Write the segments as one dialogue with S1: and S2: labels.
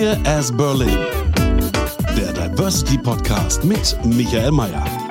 S1: Queer as Berlin. Der Diversity Podcast mit Michael Mayer.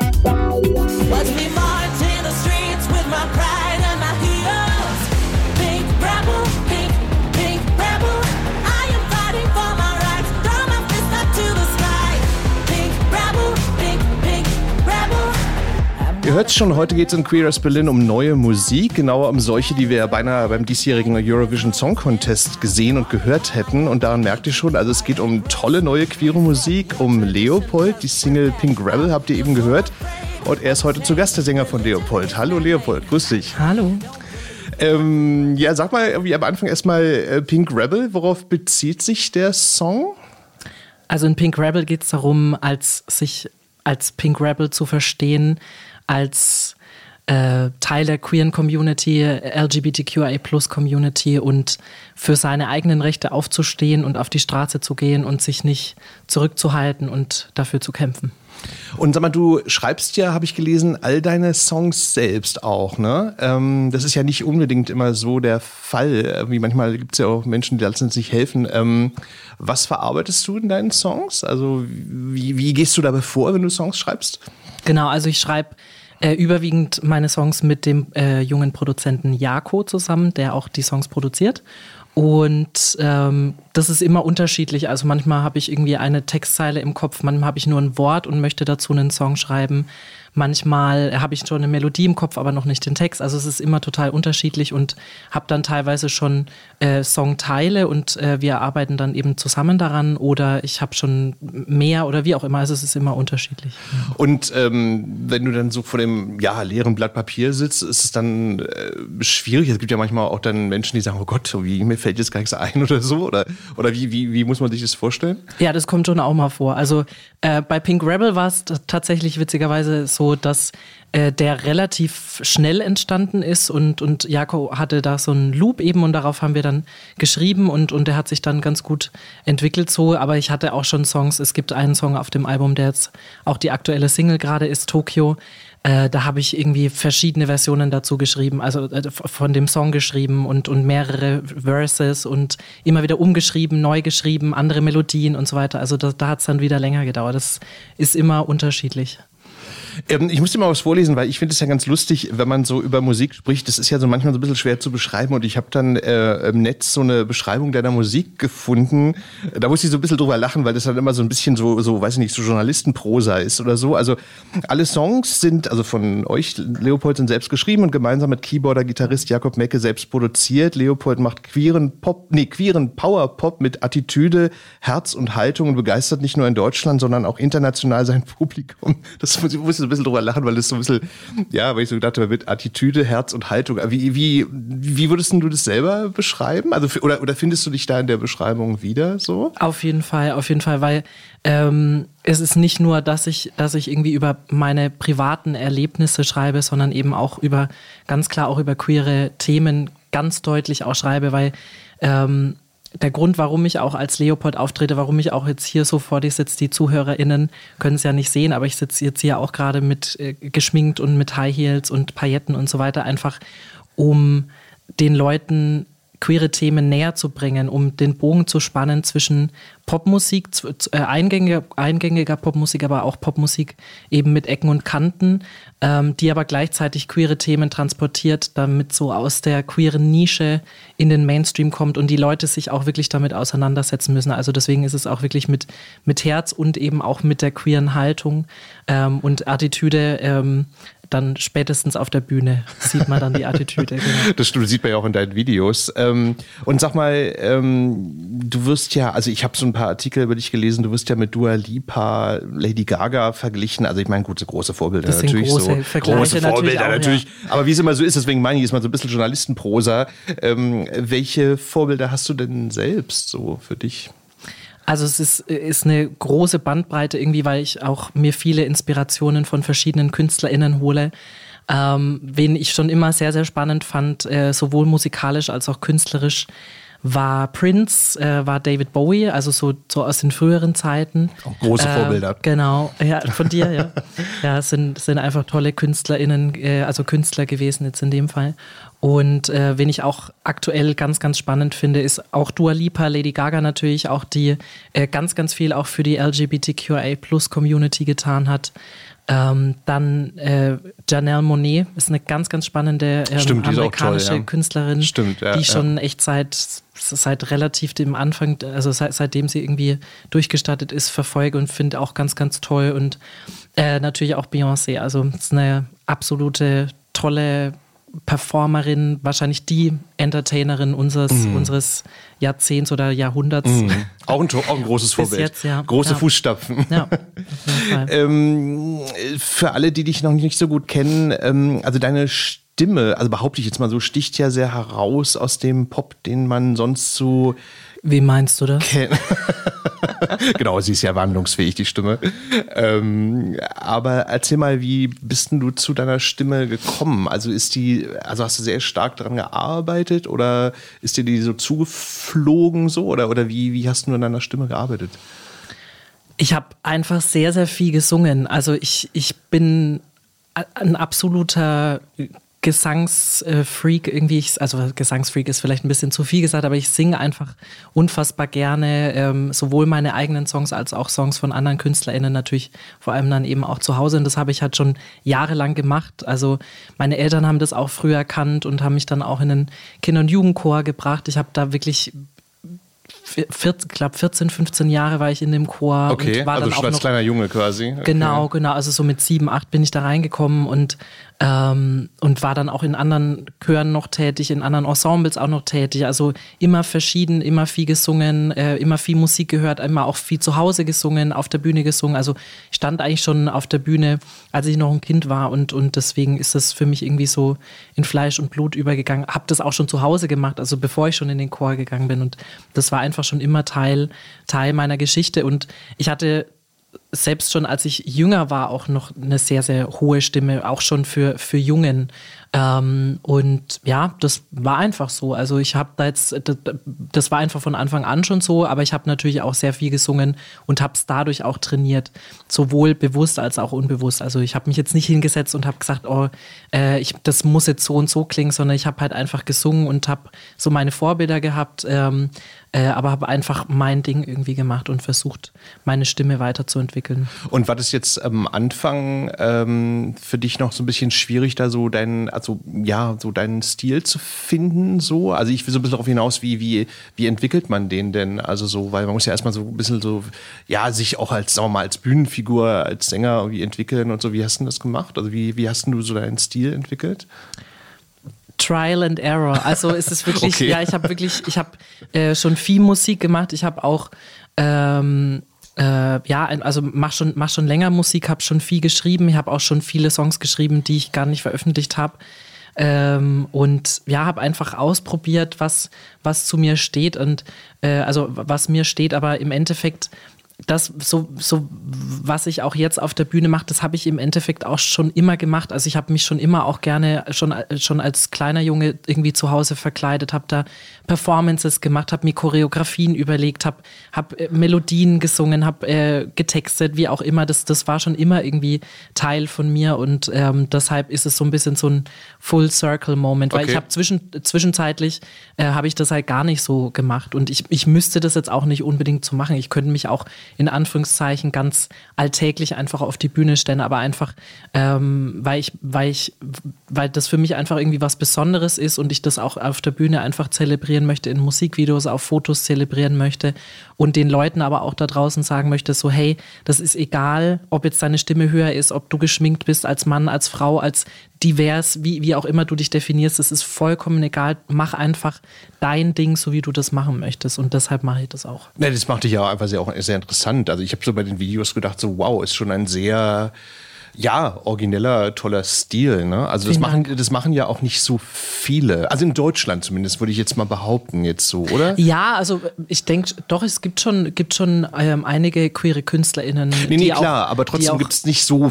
S2: Ihr hört schon, heute geht es in Queer as Berlin um neue Musik, genauer um solche, die wir beinahe beim diesjährigen Eurovision Song Contest gesehen und gehört hätten. Und daran merkt ihr schon, also es geht um tolle neue queere Musik, um Leopold, die Single Pink Rebel habt ihr eben gehört. Und er ist heute zu Gast, der Sänger von Leopold. Hallo Leopold, grüß dich.
S3: Hallo.
S2: Ähm, ja, sag mal irgendwie am Anfang erstmal äh, Pink Rebel, worauf bezieht sich der Song?
S3: Also in Pink Rebel geht es darum, als sich als Pink Rebel zu verstehen, als äh, Teil der queeren Community, LGBTQIA Community und für seine eigenen Rechte aufzustehen und auf die Straße zu gehen und sich nicht zurückzuhalten und dafür zu kämpfen.
S2: Und sag mal, du schreibst ja, habe ich gelesen, all deine Songs selbst auch, ne? Ähm, das ist ja nicht unbedingt immer so der Fall. Wie manchmal gibt es ja auch Menschen, die lassen sich helfen. Ähm, was verarbeitest du in deinen Songs? Also wie, wie gehst du dabei vor, wenn du Songs schreibst?
S3: Genau, also ich schreibe äh, überwiegend meine Songs mit dem äh, jungen Produzenten Jako zusammen, der auch die Songs produziert. Und ähm, das ist immer unterschiedlich. Also manchmal habe ich irgendwie eine Textzeile im Kopf, manchmal habe ich nur ein Wort und möchte dazu einen Song schreiben. Manchmal habe ich schon eine Melodie im Kopf, aber noch nicht den Text. Also es ist immer total unterschiedlich und habe dann teilweise schon äh, Songteile und äh, wir arbeiten dann eben zusammen daran oder ich habe schon mehr oder wie auch immer. Also es ist immer unterschiedlich.
S2: Und ähm, wenn du dann so vor dem ja, leeren Blatt Papier sitzt, ist es dann äh, schwierig. Es gibt ja manchmal auch dann Menschen, die sagen, oh Gott, wie, mir fällt jetzt gar nichts ein oder so. Oder, oder wie, wie, wie muss man sich das vorstellen?
S3: Ja, das kommt schon auch mal vor. Also äh, bei Pink Rebel war es tatsächlich witzigerweise so, dass äh, der relativ schnell entstanden ist und, und Jako hatte da so einen Loop eben und darauf haben wir dann geschrieben und, und der hat sich dann ganz gut entwickelt so. Aber ich hatte auch schon Songs. Es gibt einen Song auf dem Album, der jetzt auch die aktuelle Single gerade ist, Tokio. Äh, da habe ich irgendwie verschiedene Versionen dazu geschrieben, also äh, von dem Song geschrieben und, und mehrere Verses und immer wieder umgeschrieben, neu geschrieben, andere Melodien und so weiter. Also da, da hat es dann wieder länger gedauert. Das ist immer unterschiedlich.
S2: Ähm, ich muss dir mal was vorlesen, weil ich finde es ja ganz lustig, wenn man so über Musik spricht. Das ist ja so manchmal so ein bisschen schwer zu beschreiben. Und ich habe dann äh, im Netz so eine Beschreibung deiner Musik gefunden. Da muss ich so ein bisschen drüber lachen, weil das dann immer so ein bisschen so, so weiß ich nicht, so Journalistenprosa ist oder so. Also alle Songs sind, also von euch, Leopold, sind selbst geschrieben und gemeinsam mit Keyboarder, Gitarrist Jakob Mecke selbst produziert. Leopold macht queeren Pop, nee, queeren Power-Pop mit Attitüde, Herz und Haltung und begeistert nicht nur in Deutschland, sondern auch international sein Publikum. Das muss, muss ich ein bisschen drüber lachen, weil es so ein bisschen, ja, weil ich so gedacht habe, mit Attitüde, Herz und Haltung. Wie, wie, wie würdest du das selber beschreiben? Also, oder, oder findest du dich da in der Beschreibung wieder so?
S3: Auf jeden Fall, auf jeden Fall, weil ähm, es ist nicht nur, dass ich, dass ich irgendwie über meine privaten Erlebnisse schreibe, sondern eben auch über, ganz klar auch über queere Themen ganz deutlich auch schreibe, weil ähm, der Grund, warum ich auch als Leopold auftrete, warum ich auch jetzt hier so vor dir sitze, die ZuhörerInnen können es ja nicht sehen, aber ich sitze jetzt hier auch gerade mit äh, geschminkt und mit High Heels und Pailletten und so weiter, einfach um den Leuten queere Themen näher zu bringen, um den Bogen zu spannen zwischen Popmusik, äh, eingängiger, eingängiger Popmusik, aber auch Popmusik eben mit Ecken und Kanten, ähm, die aber gleichzeitig queere Themen transportiert, damit so aus der queeren Nische in den Mainstream kommt und die Leute sich auch wirklich damit auseinandersetzen müssen. Also deswegen ist es auch wirklich mit, mit Herz und eben auch mit der queeren Haltung ähm, und Attitüde ähm, dann spätestens auf der Bühne sieht man dann die Attitüde. Genau.
S2: Das sieht man ja auch in deinen Videos. Ähm, und sag mal, ähm, du wirst ja, also ich habe so ein paar Artikel über dich gelesen. Du wirst ja mit Dua Lipa, Lady Gaga verglichen. Also ich meine, gut, so große Vorbilder
S3: Das sind
S2: natürlich.
S3: große
S2: so
S3: Vergleiche
S2: große
S3: natürlich
S2: Vorbilder
S3: auch,
S2: natürlich. Aber wie es immer so ist, deswegen meine ich, ist mal so ein bisschen Journalistenprosa. Ähm, welche Vorbilder hast du denn selbst so für dich?
S3: Also es ist, ist eine große Bandbreite irgendwie, weil ich auch mir viele Inspirationen von verschiedenen KünstlerInnen hole. Ähm, wen ich schon immer sehr, sehr spannend fand, äh, sowohl musikalisch als auch künstlerisch, war Prince, äh, war David Bowie, also so, so aus den früheren Zeiten.
S2: Auch große
S3: Äh,
S2: Vorbilder.
S3: Genau, ja, von dir, ja. Ja, sind, sind einfach tolle KünstlerInnen, äh, also Künstler gewesen jetzt in dem Fall. Und äh, wen ich auch aktuell ganz, ganz spannend finde, ist auch Dua Lipa, Lady Gaga natürlich, auch die äh, ganz, ganz viel auch für die LGBTQIA-Plus-Community getan hat. Ähm, dann äh, Janelle Monet ist eine ganz, ganz spannende ähm,
S2: Stimmt, auch toll,
S3: amerikanische
S2: ja.
S3: Künstlerin,
S2: Stimmt, ja,
S3: die
S2: ja.
S3: schon echt seit, seit relativ dem Anfang, also seit, seitdem sie irgendwie durchgestartet ist, verfolge und finde auch ganz, ganz toll. Und äh, natürlich auch Beyoncé. Also es ist eine absolute tolle Performerin, wahrscheinlich die Entertainerin unseres,
S2: Mhm.
S3: unseres Jahrzehnts oder Jahrhunderts.
S2: Auch ein, auch ein großes Vorbild.
S3: jetzt, ja.
S2: Große
S3: Ja.
S2: Fußstapfen.
S3: Ja.
S2: Ähm, für alle, die dich noch nicht so gut kennen, ähm, also deine Stimme, also behaupte ich jetzt mal so, sticht ja sehr heraus aus dem Pop, den man sonst so
S3: Wie meinst du das?
S2: kennt. genau, sie ist ja wandlungsfähig, die Stimme. Ähm, aber erzähl mal, wie bist denn du zu deiner Stimme gekommen? Also ist die, also hast du sehr stark daran gearbeitet oder ist dir die so zugeflogen so oder, oder wie, wie hast du an deiner Stimme gearbeitet?
S3: Ich habe einfach sehr, sehr viel gesungen. Also ich, ich bin ein absoluter Gesangsfreak irgendwie. Ich, also Gesangsfreak ist vielleicht ein bisschen zu viel gesagt, aber ich singe einfach unfassbar gerne ähm, sowohl meine eigenen Songs als auch Songs von anderen KünstlerInnen natürlich vor allem dann eben auch zu Hause. Und das habe ich halt schon jahrelang gemacht. Also meine Eltern haben das auch früh erkannt und haben mich dann auch in den Kinder- und Jugendchor gebracht. Ich habe da wirklich 14, glaub 14, 15 Jahre war ich in dem Chor
S2: Okay,
S3: und war
S2: also
S3: dann
S2: schon
S3: auch
S2: als
S3: noch
S2: kleiner Junge quasi. Okay.
S3: Genau, genau. Also so mit sieben, acht bin ich da reingekommen und, ähm, und war dann auch in anderen Chören noch tätig, in anderen Ensembles auch noch tätig. Also immer verschieden, immer viel gesungen, äh, immer viel Musik gehört, immer auch viel zu Hause gesungen, auf der Bühne gesungen. Also ich stand eigentlich schon auf der Bühne, als ich noch ein Kind war und, und deswegen ist das für mich irgendwie so in Fleisch und Blut übergegangen. Hab das auch schon zu Hause gemacht, also bevor ich schon in den Chor gegangen bin und das war einfach schon immer Teil, Teil meiner Geschichte. Und ich hatte selbst schon als ich jünger war, auch noch eine sehr, sehr hohe Stimme, auch schon für, für Jungen. Ähm, und ja, das war einfach so. Also ich habe da jetzt, das, das war einfach von Anfang an schon so, aber ich habe natürlich auch sehr viel gesungen und habe es dadurch auch trainiert, sowohl bewusst als auch unbewusst. Also ich habe mich jetzt nicht hingesetzt und habe gesagt, oh, äh, ich, das muss jetzt so und so klingen, sondern ich habe halt einfach gesungen und habe so meine Vorbilder gehabt, ähm, äh, aber habe einfach mein Ding irgendwie gemacht und versucht, meine Stimme weiterzuentwickeln.
S2: Und war das jetzt am Anfang ähm, für dich noch so ein bisschen schwierig, da so deinen, also ja, so deinen Stil zu finden? So? Also ich will so ein bisschen darauf hinaus, wie, wie, wie entwickelt man den denn? Also so, weil man muss ja erstmal so ein bisschen so, ja, sich auch als, sagen wir mal, als Bühnenfigur, als Sänger irgendwie entwickeln und so. Wie hast du das gemacht? Also wie, wie hast du so deinen Stil entwickelt?
S3: Trial and Error. Also es ist wirklich,
S2: Okay.
S3: ja, ich habe wirklich, ich habe äh, schon viel Musik gemacht. Ich habe auch, ähm, äh, ja, also mach schon, mach schon länger Musik, habe schon viel geschrieben. Ich habe auch schon viele Songs geschrieben, die ich gar nicht veröffentlicht habe. Ähm, und ja, habe einfach ausprobiert, was, was zu mir steht und äh, also was mir steht, aber im Endeffekt das so, so was ich auch jetzt auf der Bühne mache, das habe ich im Endeffekt auch schon immer gemacht. Also ich habe mich schon immer auch gerne schon, schon als kleiner Junge irgendwie zu Hause verkleidet, habe da Performances gemacht, habe mir Choreografien überlegt, habe hab äh, Melodien gesungen, habe äh, getextet, wie auch immer. Das, das war schon immer irgendwie Teil von mir und ähm, deshalb ist es so ein bisschen so ein Full Circle Moment, weil
S2: Okay.
S3: ich habe zwischen, zwischenzeitlich äh, habe ich das halt gar nicht so gemacht und ich, ich müsste das jetzt auch nicht unbedingt so machen. Ich könnte mich auch in Anführungszeichen ganz alltäglich einfach auf die Bühne stellen, aber einfach, ähm, weil ich, weil ich, weil das für mich einfach irgendwie was Besonderes ist und ich das auch auf der Bühne einfach zelebrieren möchte, in Musikvideos, auf Fotos zelebrieren möchte und den Leuten aber auch da draußen sagen möchte, so hey, das ist egal, ob jetzt deine Stimme höher ist, ob du geschminkt bist als Mann, als Frau, als divers, wie, wie auch immer du dich definierst, es ist vollkommen egal. Mach einfach dein Ding, so wie du das machen möchtest. Und deshalb mache ich das auch.
S2: Ja, das macht dich ja auch einfach sehr, auch sehr interessant. Also ich habe so bei den Videos gedacht, so wow, ist schon ein sehr ja, origineller, toller Stil. Ne? Also das machen, das machen ja auch nicht so viele. Also in Deutschland zumindest, würde ich jetzt mal behaupten, jetzt so, oder?
S3: Ja, also ich denke, doch, es gibt schon, gibt schon ähm, einige queere KünstlerInnen.
S2: Nee, nee, klar,
S3: auch,
S2: aber trotzdem gibt es nicht so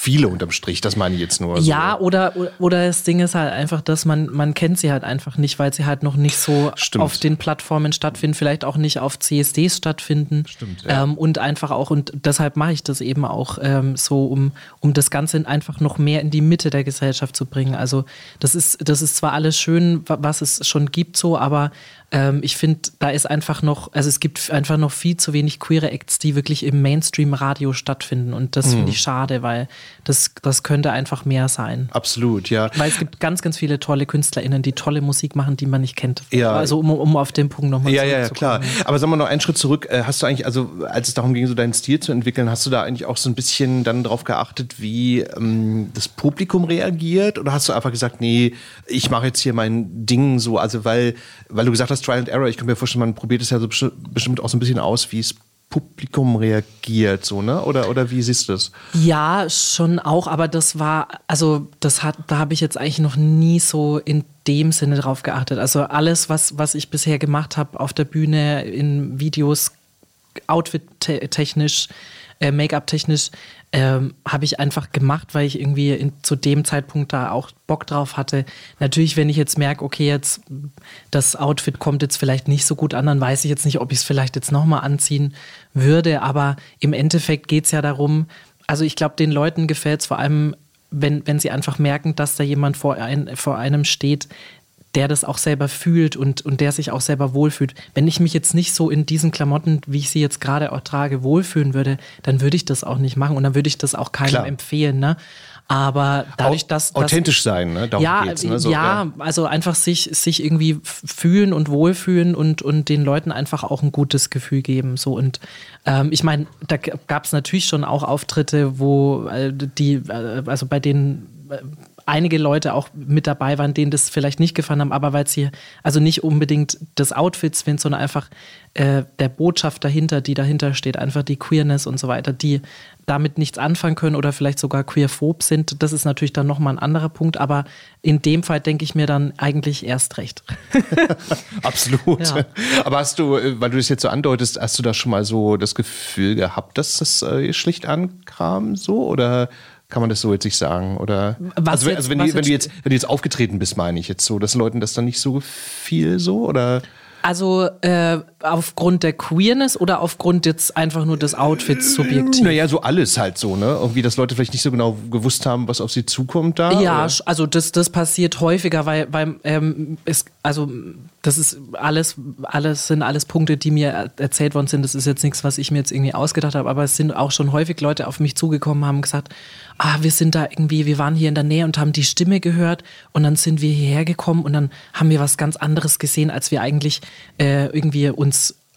S2: viele unterm Strich, das meine ich jetzt nur.
S3: Ja,
S2: so.
S3: oder, oder das Ding ist halt einfach, dass man, man kennt sie halt einfach nicht, weil sie halt noch nicht so
S2: Stimmt.
S3: auf den Plattformen stattfinden, vielleicht auch nicht auf CSDs stattfinden.
S2: Stimmt, ja.
S3: ähm, und einfach auch, und deshalb mache ich das eben auch ähm, so, um, um das Ganze einfach noch mehr in die Mitte der Gesellschaft zu bringen. Also das ist, das ist zwar alles schön, wa- was es schon gibt, so, aber ähm, ich finde, da ist einfach noch, also es gibt einfach noch viel zu wenig queere Acts, die wirklich im Mainstream-Radio stattfinden. Und das
S2: Mhm.
S3: finde ich schade, weil das, das könnte einfach mehr sein.
S2: Absolut, ja.
S3: Weil es gibt ganz, ganz viele tolle KünstlerInnen, die tolle Musik machen, die man nicht kennt.
S2: Ja.
S3: Also um, um auf den Punkt nochmal
S2: Ja, ja, ja, klar. Aber sagen wir noch einen Schritt zurück. Äh, Hast du eigentlich, also als es darum ging, so deinen Stil zu entwickeln, hast du da eigentlich auch so ein bisschen dann drauf geachtet, wie ähm, das Publikum reagiert? Oder hast du einfach gesagt, nee, ich mache jetzt hier mein Ding so, also weil, weil du gesagt hast, Trial and Error, ich kann mir vorstellen, man probiert es ja so besti- bestimmt auch so ein bisschen aus, wie es Publikum reagiert, so, ne? Oder, oder wie siehst du das?
S3: Ja, schon auch, aber das war, also das hat, da habe ich jetzt eigentlich noch nie so in dem Sinne drauf geachtet. Also alles, was, was ich bisher gemacht habe auf der Bühne, in Videos, Outfit-technisch, äh, Make-up-technisch, ähm, habe ich einfach gemacht, weil ich irgendwie in, zu dem Zeitpunkt da auch Bock drauf hatte. Natürlich, wenn ich jetzt merke, okay, jetzt das Outfit kommt jetzt vielleicht nicht so gut an, dann weiß ich jetzt nicht, ob ich es vielleicht jetzt nochmal anziehen würde. Aber im Endeffekt geht es ja darum, also ich glaube, den Leuten gefällt es vor allem, wenn, wenn sie einfach merken, dass da jemand vor, ein, vor einem steht, der das auch selber fühlt und, und der sich auch selber wohlfühlt. Wenn ich mich jetzt nicht so in diesen Klamotten, wie ich sie jetzt gerade auch trage, wohlfühlen würde, dann würde ich das auch nicht machen und dann würde ich das auch keinem
S2: Klar.
S3: empfehlen. Ne? Aber dadurch, dass. dass
S2: authentisch sein, ne? Darum
S3: ja,
S2: geht's, ne? So,
S3: ja, also einfach sich, sich irgendwie fühlen und wohlfühlen und, und den Leuten einfach auch ein gutes Gefühl geben. So und ähm, ich meine, da gab es natürlich schon auch Auftritte, wo äh, die, äh, also bei denen einige Leute auch mit dabei waren, denen das vielleicht nicht gefallen haben, aber weil sie also nicht unbedingt des Outfits sind, sondern einfach äh, der Botschaft dahinter, die dahinter steht, einfach die Queerness und so weiter, die damit nichts anfangen können oder vielleicht sogar queerphob sind. Das ist natürlich dann nochmal ein anderer Punkt, aber in dem Fall denke ich mir dann eigentlich erst recht.
S2: Absolut.
S3: Ja.
S2: Aber hast du, äh, weil du das jetzt so andeutest, hast du da schon mal so das Gefühl gehabt, dass das äh, schlicht ankam so? Oder kann man das so jetzt nicht sagen? Oder
S3: Was
S2: also, wenn-
S3: jetzt-
S2: also wenn,
S3: was
S2: du, wenn, du
S3: jetzt-
S2: wenn du jetzt aufgetreten bist, meine ich jetzt so, dass Leuten das dann nicht so gefiel so? Oder
S3: Also äh, aufgrund der Queerness oder aufgrund jetzt einfach nur des Outfits subjektiv?
S2: naja, so alles halt so, ne? Irgendwie, dass Leute vielleicht nicht so genau gewusst haben, was auf sie zukommt da.
S3: Ja,
S2: oder?
S3: also das, das passiert häufiger, weil, weil ähm, es, also das ist alles, alles sind alles Punkte, die mir er- erzählt worden sind. Das ist jetzt nichts, was ich mir jetzt irgendwie ausgedacht habe, aber es sind auch schon häufig Leute auf mich zugekommen, haben gesagt, ah, wir sind da irgendwie, wir waren hier in der Nähe und haben die Stimme gehört und dann sind wir hierher gekommen und dann haben wir was ganz anderes gesehen, als wir eigentlich äh, irgendwie uns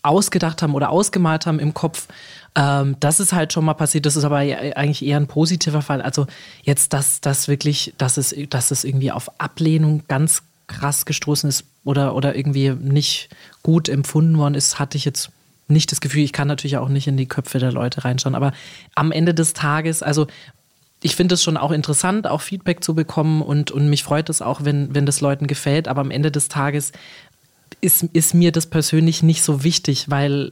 S3: ausgedacht haben oder ausgemalt haben im Kopf. Ähm, das ist halt schon mal passiert. Das ist aber ja eigentlich eher ein positiver Fall. Also jetzt, dass das wirklich, dass es, dass es irgendwie auf Ablehnung ganz krass gestoßen ist oder, oder irgendwie nicht gut empfunden worden ist, hatte ich jetzt nicht das Gefühl. Ich kann natürlich auch nicht in die Köpfe der Leute reinschauen. Aber am Ende des Tages, also ich finde es schon auch interessant, auch Feedback zu bekommen und, und mich freut es auch, wenn, wenn das Leuten gefällt. Aber am Ende des Tages ist, ist mir das persönlich nicht so wichtig, weil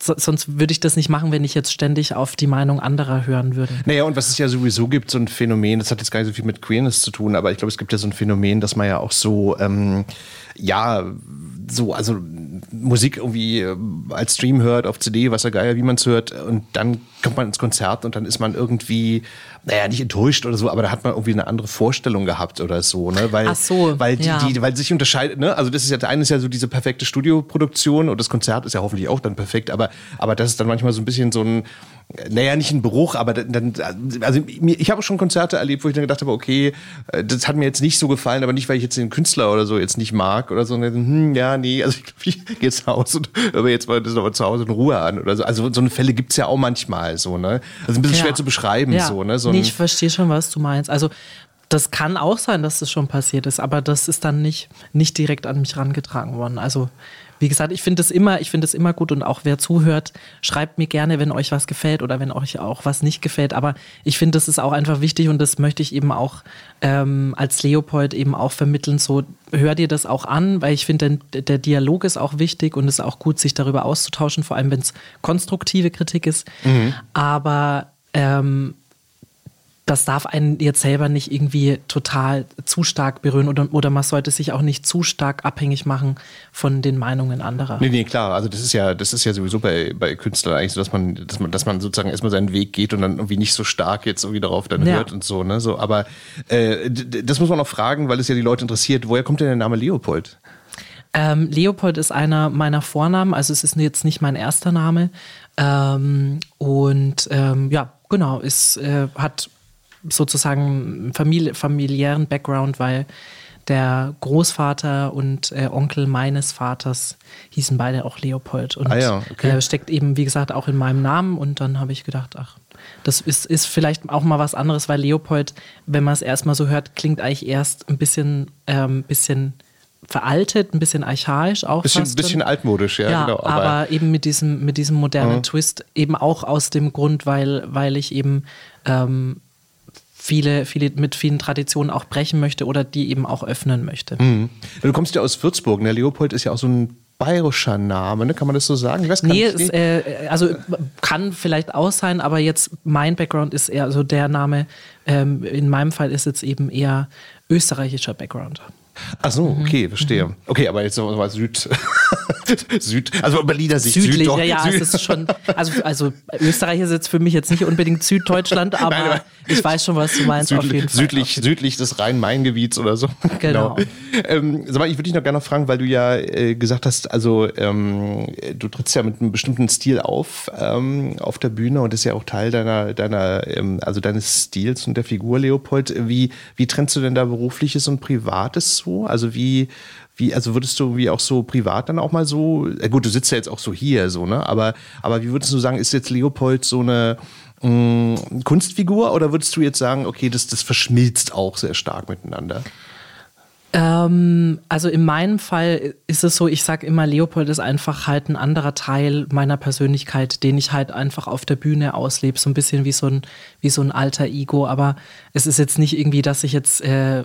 S3: so, sonst würde ich das nicht machen, wenn ich jetzt ständig auf die Meinung anderer hören würde.
S2: Naja, und was es ja sowieso gibt, so ein Phänomen, das hat jetzt gar nicht so viel mit Queerness zu tun, aber ich glaube, es gibt ja so ein Phänomen, dass man ja auch so, ähm, ja, so, also Musik irgendwie äh, als Stream hört, auf CD, was ja geil, wie man es hört, und dann kommt man ins Konzert und dann ist man irgendwie, naja, nicht enttäuscht oder so, aber da hat man irgendwie eine andere Vorstellung gehabt oder so, ne? Weil,
S3: Ach so,
S2: weil die,
S3: ja.
S2: die, weil sich unterscheidet, ne? Also das ist ja, der eine ist ja so diese perfekte Studioproduktion und das Konzert ist ja hoffentlich auch dann perfekt, aber, aber das ist dann manchmal so ein bisschen so ein, naja, nicht ein Bruch, aber dann, also ich habe schon Konzerte erlebt, wo ich dann gedacht habe, okay, äh, das hat mir jetzt nicht so gefallen, aber nicht, weil ich jetzt den Künstler oder so jetzt nicht mag oder so. Hm, ja, nee, also ich, glaub, ich gehe jetzt nach Hause und mir jetzt mal das aber zu Hause in Ruhe an oder so. Also so eine Fälle gibt's ja auch manchmal so, ne? Also ein bisschen schwer zu beschreiben,
S3: Ja.
S2: so, ne? So
S3: nee, ich verstehe schon, was du meinst. Also das kann auch sein, dass das schon passiert ist, aber das ist dann nicht, nicht direkt an mich rangetragen worden. Also wie gesagt, ich finde es immer, ich finde es immer gut und auch wer zuhört, schreibt mir gerne, wenn euch was gefällt oder wenn euch auch was nicht gefällt. Aber ich finde, das ist auch einfach wichtig und das möchte ich eben auch ähm, als Leopold eben auch vermitteln. So hör dir das auch an, weil ich finde, der, der Dialog ist auch wichtig und es ist auch gut, sich darüber auszutauschen, vor allem wenn es konstruktive Kritik ist. Aber ähm, das darf einen jetzt selber nicht irgendwie total zu stark berühren oder, oder man sollte sich auch nicht zu stark abhängig machen von den Meinungen anderer.
S2: Nee, nee, klar. Also das ist ja, das ist ja sowieso bei, bei Künstlern eigentlich so, dass man, dass man, dass man sozusagen erstmal seinen Weg geht und dann irgendwie nicht so stark jetzt irgendwie darauf dann
S3: Ja.
S2: hört und so, ne? So, aber äh, das muss man auch fragen, weil es ja die Leute interessiert. Woher kommt denn der Name Leopold?
S3: Ähm, Leopold ist einer meiner Vornamen, also es ist jetzt nicht mein erster Name. Ähm, und ähm, ja, genau, es äh, hat sozusagen Famili familiären Background, weil der Großvater und äh, Onkel meines Vaters hießen beide auch Leopold. Und
S2: Ah ja, okay.
S3: äh, steckt eben, wie gesagt, auch in meinem Namen. Und dann habe ich gedacht, ach, das ist, ist vielleicht auch mal was anderes, weil Leopold, wenn man es erstmal so hört, klingt eigentlich erst ein bisschen, ähm, bisschen veraltet, ein bisschen archaisch auch.
S2: Bisschen,
S3: fast
S2: bisschen altmodisch, ja,
S3: Ja,
S2: genau.
S3: aber, eben mit diesem, mit diesem modernen
S2: Mhm.
S3: Twist, eben auch aus dem Grund, weil, weil ich eben ähm, viele, viele mit vielen Traditionen auch brechen möchte oder die eben auch öffnen möchte.
S2: Mhm. Du kommst ja aus Würzburg, ne? Leopold ist ja auch so ein bayerischer Name, ne? Kann man das so sagen? Ich weiß
S3: Nee, es, äh, also kann vielleicht auch sein, aber jetzt mein Background ist eher so der Name. Ähm, in meinem Fall ist jetzt eben eher österreichischer Background.
S2: Ach so,
S3: Mhm.
S2: okay, verstehe. Okay, aber jetzt nochmal Süd. Süd, also Berliner Sicht.
S3: Südlich,
S2: Süddeutsch-
S3: ja, ja,
S2: Süd-
S3: es ist schon, also, also Österreich ist jetzt für mich jetzt nicht unbedingt Süddeutschland, aber,
S2: Nein, aber-
S3: ich weiß schon, was du meinst, auf
S2: Südlich,
S3: jeden Fall.
S2: südlich, südlich des Rhein-Main-Gebiets oder so.
S3: Genau.
S2: Ähm, sag mal, ich würde dich noch gerne fragen, weil du ja äh, gesagt hast, also ähm, du trittst ja mit einem bestimmten Stil auf ähm, auf der Bühne und ist ja auch Teil deiner, deiner, ähm, also deines Stils und der Figur Leopold. Wie, wie trennst du denn da berufliches und privates so? Also wie, wie, also würdest du wie auch so privat dann auch mal so, äh, gut, du sitzt ja jetzt auch so hier, so, ne? Aber, aber wie würdest du sagen, ist jetzt Leopold so eine mh, Kunstfigur oder würdest du jetzt sagen, okay, das, das verschmilzt auch sehr stark miteinander?
S3: Ähm, also in meinem Fall ist es so, ich sage immer, Leopold ist einfach halt ein anderer Teil meiner Persönlichkeit, den ich halt einfach auf der Bühne auslebe, so ein bisschen wie so ein, wie so ein alter Ego. Aber es ist jetzt nicht irgendwie, dass ich jetzt, äh,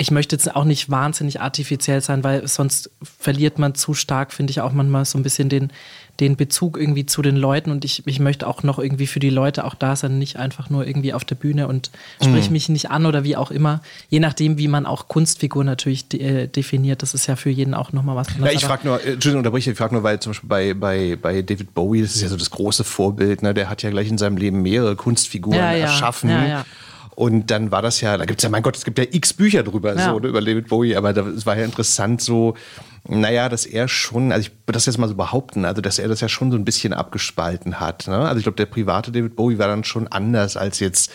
S3: ich möchte jetzt auch nicht wahnsinnig artifiziell sein, weil sonst verliert man zu stark, finde ich auch manchmal so ein bisschen den, den Bezug irgendwie zu den Leuten und ich, ich möchte auch noch irgendwie für die Leute auch da sein, nicht einfach nur irgendwie auf der Bühne und sprich
S2: Mhm.
S3: mich nicht an oder wie auch immer. Je nachdem, wie man auch Kunstfigur natürlich de äh, definiert, das ist ja für jeden auch nochmal was
S2: Ja,
S3: anderes.
S2: ich
S3: Aber-
S2: frage nur, äh, Entschuldigung, unterbreche, ich frage nur, weil zum Beispiel bei, bei, bei David Bowie, das ist ja so das große Vorbild, ne? der hat ja gleich in seinem Leben mehrere Kunstfiguren
S3: Ja, ja.
S2: erschaffen.
S3: Ja, ja.
S2: Und dann war das ja, da gibt es ja, mein Gott, es gibt ja x Bücher drüber,
S3: Ja.
S2: so, ne, über David Bowie, aber es war ja interessant so, naja, dass er schon, also ich würde das jetzt mal so behaupten, also dass er das ja schon so ein bisschen abgespalten hat. Ne? Also ich glaube, der private David Bowie war dann schon anders als jetzt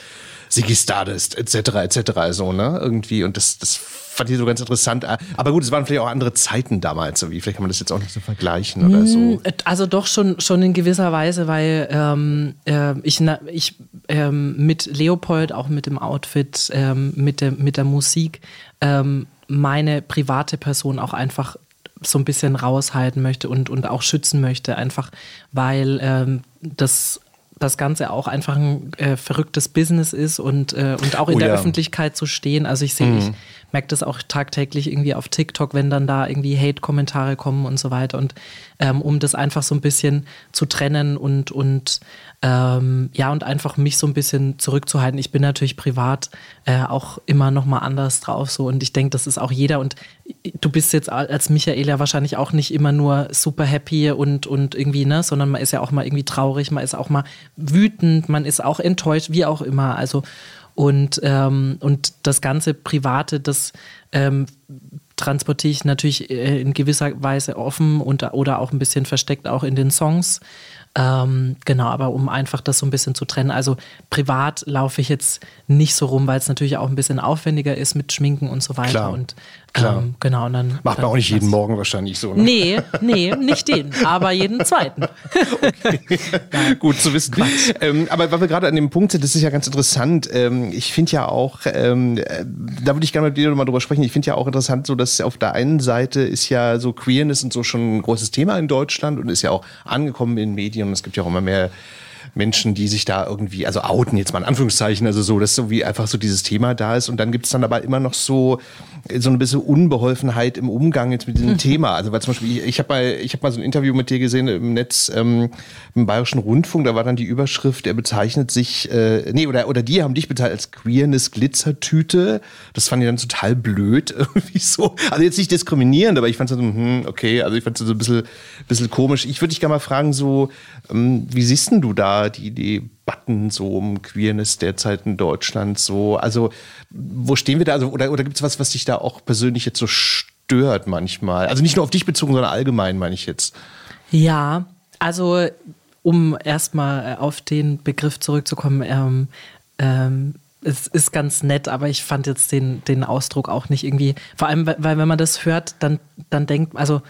S2: Ziggy Stardust etc. etc. so, ne? Irgendwie. Und das, das fand ich so ganz interessant. Aber gut, es waren vielleicht auch andere Zeiten damals. Irgendwie. Vielleicht kann man das jetzt auch nicht so vergleichen oder so.
S3: Also doch schon, schon in gewisser Weise, weil ähm, äh, ich, na, ich ähm, mit Leopold, auch mit dem Outfit, ähm, mit, der, mit der Musik, ähm, meine private Person auch einfach so ein bisschen raushalten möchte und, und auch schützen möchte, einfach weil ähm, das das Ganze auch einfach ein äh, verrücktes Business ist und, äh, und auch in
S2: Oh
S3: der
S2: ja.
S3: Öffentlichkeit zu stehen. Also ich sehe, ich
S2: Mhm.
S3: merke das auch tagtäglich irgendwie auf TikTok, wenn dann da irgendwie Hate-Kommentare kommen und so weiter. Und ähm, um das einfach so ein bisschen zu trennen und, und ähm, ja, und einfach mich so ein bisschen zurückzuhalten. Ich bin natürlich privat äh, auch immer noch mal anders drauf so und ich denke, das ist auch jeder und du bist jetzt als Michael ja wahrscheinlich auch nicht immer nur super happy und, und irgendwie, ne, sondern man ist ja auch mal irgendwie traurig, man ist auch mal wütend, man ist auch enttäuscht, wie auch immer. Also und, ähm, und das ganze Private, das ähm, transportiere ich natürlich äh, in gewisser Weise offen und, oder auch ein bisschen versteckt auch in den Songs. Ähm, genau, aber um einfach das so ein bisschen zu trennen. Also privat laufe ich jetzt nicht so rum, weil es natürlich auch ein bisschen aufwendiger ist mit Schminken und so weiter.
S2: Klar,
S3: und
S2: klar.
S3: Ähm, genau, und dann.
S2: Macht man auch nicht jeden Morgen wahrscheinlich so. Ne?
S3: Nee, nee, nicht den, aber jeden zweiten.
S2: Gut zu wissen. Ähm, aber weil wir gerade an dem Punkt sind, das ist ja ganz interessant. Ähm, ich finde ja auch, ähm, äh, da würde ich gerne mit dir nochmal drüber sprechen. Ich finde ja auch interessant, so dass auf der einen Seite ist ja so Queerness und so schon ein großes Thema in Deutschland und ist ja auch angekommen in Medien. Es gibt ja auch immer mehr Menschen, die sich da irgendwie, also outen jetzt mal in Anführungszeichen, also so, dass so wie einfach so dieses Thema da ist. Und dann gibt es dann aber immer noch so, so eine bisschen Unbeholfenheit im Umgang jetzt mit diesem Thema. Also weil zum Beispiel, ich, ich habe mal, ich habe mal so ein Interview mit dir gesehen im Netz, ähm, im Bayerischen Rundfunk, da war dann die Überschrift, er bezeichnet sich, äh, nee, oder, oder die haben dich bezeichnet als Queerness Glitzertüte. Das fand ich dann total blöd, irgendwie so. Also jetzt nicht diskriminierend, aber ich fand es so, hm, okay, also ich fand es so ein bisschen, bisschen komisch. Ich würde dich gerne mal fragen, so, ähm, wie siehst denn du da die Debatten so um Queerness derzeit in Deutschland so? Also, wo stehen wir da? Also, oder, oder gibt es was, was dich da auch persönlich jetzt so stört manchmal? Also nicht nur auf dich bezogen, sondern allgemein, meine ich jetzt.
S3: Ja, also um erstmal auf den Begriff zurückzukommen, ähm, ähm, es ist ganz nett, aber ich fand jetzt den, den Ausdruck auch nicht irgendwie, vor allem, weil weil wenn man das hört, dann, dann denkt, also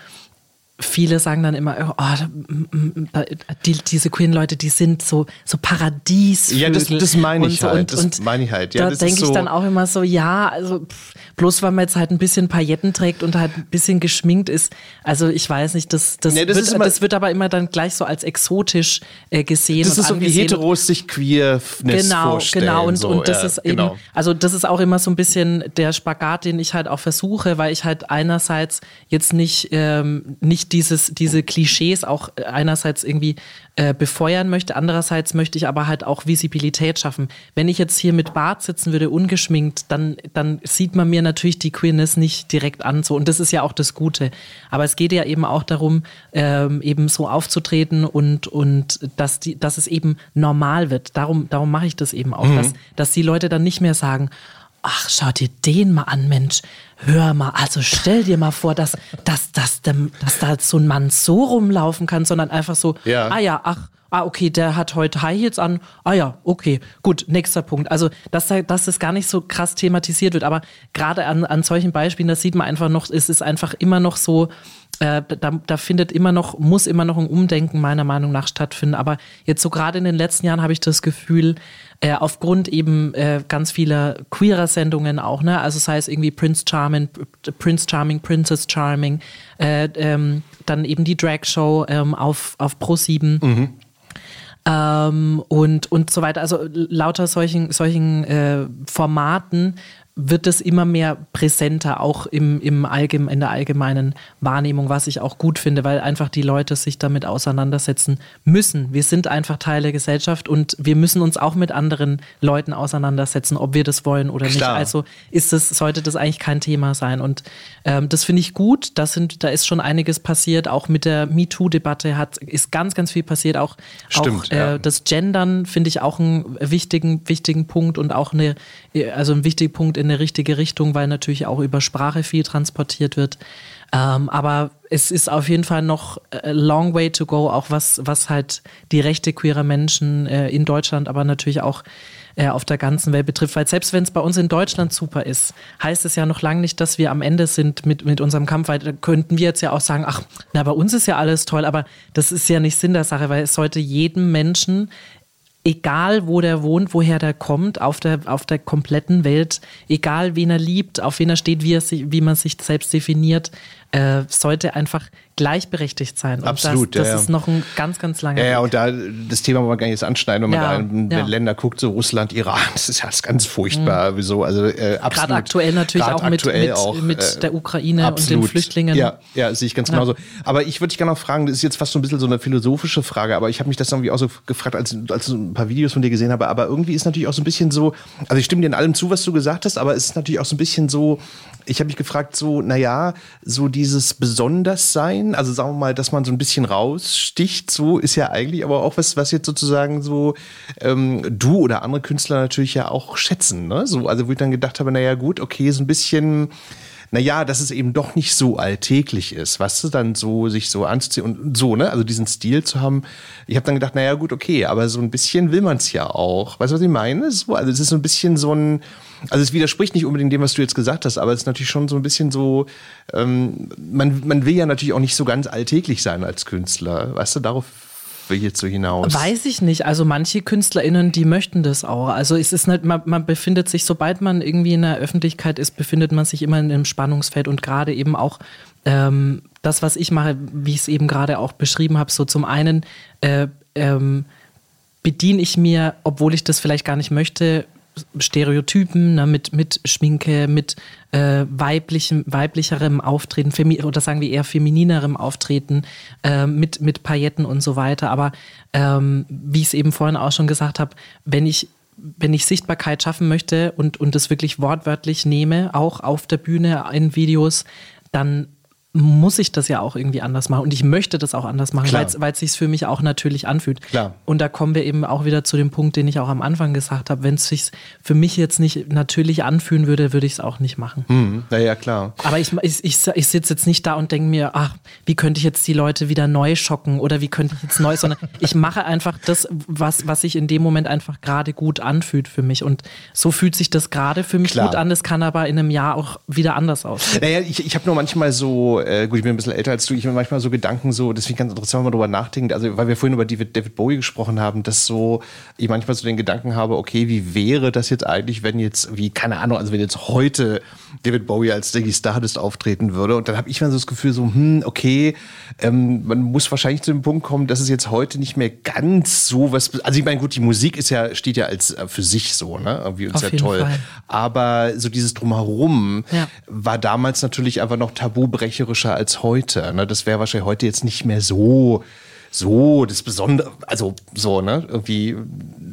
S3: viele sagen dann immer, oh, die, diese queeren Leute, die sind so, so Paradiesvögel.
S2: Ja, das- das meine ich
S3: so.
S2: halt, das
S3: und
S2: meine ich halt. Ja,
S3: da denke ich
S2: so-
S3: dann auch immer so, ja, also pff, bloß weil man jetzt halt ein bisschen Pailletten trägt und halt ein bisschen geschminkt ist. Also ich weiß nicht, das, das,
S2: Nee, das
S3: wird,
S2: immer-
S3: das wird aber immer dann gleich so als exotisch äh, gesehen.
S2: Das
S3: und
S2: ist so wie. Heteros sich Queerness
S3: Genau,
S2: vorstellen.
S3: genau. Und,
S2: so,
S3: und das
S2: ja,
S3: ist eben,
S2: genau.
S3: also das ist auch immer so ein bisschen der Spagat, den ich halt auch versuche, weil ich halt einerseits jetzt nicht, ähm, nicht dieses, diese Klischees auch einerseits irgendwie äh, befeuern möchte, andererseits möchte ich aber halt auch Visibilität schaffen. Wenn ich jetzt hier mit Bart sitzen würde, ungeschminkt, dann, dann sieht man mir natürlich die Queerness nicht direkt an. So. Und das ist ja auch das Gute. Aber es geht ja eben auch darum, ähm, eben so aufzutreten und, und dass, die, dass es eben normal wird. Darum, darum mache ich das eben auch, dass, dass die Leute dann nicht mehr sagen, Ach, schau dir den mal an, Mensch. Hör mal, also stell dir mal vor, dass, dass, dass, dem- dass da so ein Mann so rumlaufen kann, sondern einfach so,
S2: Ja.
S3: ah ja, ach, ah, okay, der hat heute High Heels an. Ah ja, okay, gut, nächster Punkt. Also, dass, da, dass das gar nicht so krass thematisiert wird, aber gerade an, an solchen Beispielen, das sieht man einfach noch, es ist einfach immer noch so, äh, da, da findet immer noch, muss immer noch ein Umdenken meiner Meinung nach stattfinden. Aber jetzt so gerade in den letzten Jahren habe ich das Gefühl, äh, aufgrund eben äh, ganz vieler queerer Sendungen auch, ne? Also sei es irgendwie Prince Charming, Prince Charming, Princess Charming, äh, ähm, dann eben die Drag Show ähm, auf, auf Pro 7 ähm, und, und so weiter. Also lauter solchen, solchen äh, Formaten wird es immer mehr präsenter, auch im, im Allgeme in der allgemeinen Wahrnehmung, was ich auch gut finde, weil einfach die Leute sich damit auseinandersetzen müssen. Wir sind einfach Teil der Gesellschaft und wir müssen uns auch mit anderen Leuten auseinandersetzen, ob wir das wollen oder nicht.
S2: Klar.
S3: Also ist das, sollte das eigentlich kein Thema sein. Und ähm, das finde ich gut. Das sind, da ist schon einiges passiert. Auch mit der MeToo-Debatte hat, ist ganz, ganz viel passiert. Auch,
S2: Stimmt,
S3: auch äh,
S2: ja.
S3: das Gendern finde ich auch einen wichtigen, wichtigen Punkt und auch eine, also ein wichtiger Punkt in eine richtige Richtung, weil natürlich auch über Sprache viel transportiert wird. Ähm, aber es ist auf jeden Fall noch a long way to go, auch was, was halt die Rechte queerer Menschen äh, in Deutschland, aber natürlich auch äh, auf der ganzen Welt betrifft. Weil selbst wenn es bei uns in Deutschland super ist, heißt es ja noch lange nicht, dass wir am Ende sind mit, mit unserem Kampf. Weil da könnten wir jetzt ja auch sagen, ach, na, bei uns ist ja alles toll, aber das ist ja nicht Sinn der Sache, weil es sollte jedem Menschen egal wo der wohnt, woher der kommt, auf der, auf der kompletten Welt, egal wen er liebt, auf wen er steht, wie, er sich, wie man sich selbst definiert, äh, sollte einfach gleichberechtigt sein. Und
S2: Absolut,
S3: das, das
S2: ja,
S3: ist noch ein ganz, ganz langer
S2: Ja, ja, und da das Thema wollen wir gar nicht jetzt anschneiden, wenn man
S3: Ja,
S2: da in
S3: ja.
S2: Länder guckt, so Russland, Iran, das ist ja alles ganz furchtbar. Wieso? Also, äh, absolut.
S3: Gerade aktuell natürlich
S2: Grad
S3: auch mit,
S2: aktuell
S3: mit,
S2: auch,
S3: mit
S2: äh,
S3: der Ukraine und den
S2: Absolut.
S3: Flüchtlingen.
S2: Ja, ja, sehe ich ganz genauso. Aber ich würde dich gerne noch fragen, das ist jetzt fast so ein bisschen so eine philosophische Frage, aber ich habe mich das irgendwie auch so gefragt, als, als du ein paar Videos von dir gesehen habe, aber irgendwie ist natürlich auch so ein bisschen so, also ich stimme dir in allem zu, was du gesagt hast, aber es ist natürlich auch so ein bisschen so, ich habe mich gefragt, so, naja, so dieses Besonderssein, also sagen wir mal, dass man so ein bisschen raussticht, so ist ja eigentlich aber auch was, was jetzt sozusagen so ähm, du oder andere Künstler natürlich ja auch schätzen, ne? So, also wo ich dann gedacht habe, naja, gut, okay, so ein bisschen naja, dass es eben doch nicht so alltäglich ist, was weißt du, dann so sich so anzuziehen und so, ne? Also diesen Stil zu haben. Ich habe dann gedacht, naja, gut, okay, aber so ein bisschen will man es ja auch. Weißt du, was ich meine? So, also es ist so ein bisschen so ein, also es widerspricht nicht unbedingt dem, was du jetzt gesagt hast, aber es ist natürlich schon so ein bisschen so, ähm, man, man will ja natürlich auch nicht so ganz alltäglich sein als Künstler. Weißt du, darauf will ich jetzt so hinaus?
S3: Weiß ich nicht. Also manche KünstlerInnen, die möchten das auch. Also es ist nicht, man, man befindet sich, sobald man irgendwie in der Öffentlichkeit ist, befindet man sich immer in einem Spannungsfeld und gerade eben auch ähm, das, was ich mache, wie ich es eben gerade auch beschrieben habe, so zum einen äh, ähm, bediene ich mir, obwohl ich das vielleicht gar nicht möchte, Stereotypen ne, mit, mit Schminke, mit äh, weiblichem, weiblicherem Auftreten, oder sagen wir eher femininerem Auftreten, äh, mit, mit Pailletten und so weiter. Aber ähm, wie ich es eben vorhin auch schon gesagt habe, wenn ich wenn ich Sichtbarkeit schaffen möchte und, und das wirklich wortwörtlich nehme, auch auf der Bühne in Videos, dann muss ich das ja auch irgendwie anders machen. Und ich möchte das auch anders machen, weil es sich für mich auch natürlich anfühlt.
S2: Klar.
S3: Und da kommen wir eben auch wieder zu dem Punkt, den ich auch am Anfang gesagt habe. Wenn es sich für mich jetzt nicht natürlich anfühlen würde, würde ich es auch nicht machen.
S2: Mhm. Naja, klar.
S3: Aber ich, ich, ich, ich sitze jetzt nicht da und denke mir, ach, wie könnte ich jetzt die Leute wieder neu schocken oder wie könnte ich jetzt neu, sondern ich mache einfach das, was, was sich in dem Moment einfach gerade gut anfühlt für mich. Und so fühlt sich das gerade für mich
S2: Klar.
S3: gut an. Das kann aber in einem Jahr auch wieder anders aussehen.
S2: Naja, ich, ich habe nur manchmal so, äh, gut, ich bin ein bisschen älter als du, ich habe manchmal so Gedanken so, deswegen ganz interessant, wenn man darüber nachdenkt, also weil wir vorhin über David, David Bowie gesprochen haben, dass so, ich manchmal so den Gedanken habe, okay, wie wäre das jetzt eigentlich, wenn jetzt, wie, keine Ahnung, also wenn jetzt heute David Bowie als Ziggy Stardust auftreten würde? Und dann habe ich mal so das Gefühl so, hm, okay, ähm, man muss wahrscheinlich zu dem Punkt kommen, dass es jetzt heute nicht mehr ganz so was, also ich meine, gut, die Musik ist ja, steht ja als äh, für sich so, ne, irgendwie ist
S3: Auf
S2: ja toll,
S3: Fall.
S2: aber so dieses Drumherum
S3: Ja.
S2: war damals natürlich einfach noch tabubrecherischer als heute. Ne? Das wäre wahrscheinlich heute jetzt nicht mehr so, so das Besondere, also so, ne? Irgendwie,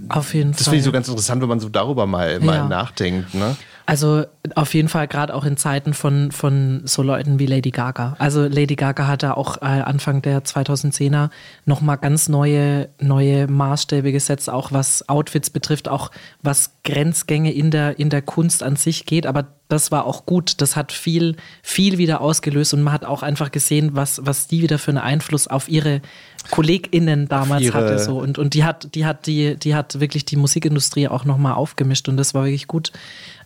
S3: Auf jeden
S2: das
S3: Fall.
S2: finde ich so ganz interessant, wenn man so darüber mal, mal
S3: Ja.
S2: nachdenkt. Ne?
S3: Also auf jeden Fall gerade auch in Zeiten von, von so Leuten wie Lady Gaga. Also Lady Gaga hat da auch äh, Anfang der 2010er nochmal ganz neue, neue Maßstäbe gesetzt, auch was Outfits betrifft, auch was Grenzgänge in der, in der Kunst an sich geht. Aber das war auch gut. Das hat viel, viel wieder ausgelöst und man hat auch einfach gesehen, was, was die wieder für einen Einfluss auf ihre KollegInnen damals hatte. So. Und, und die hat, die hat die, die hat wirklich die Musikindustrie auch nochmal aufgemischt und das war wirklich gut.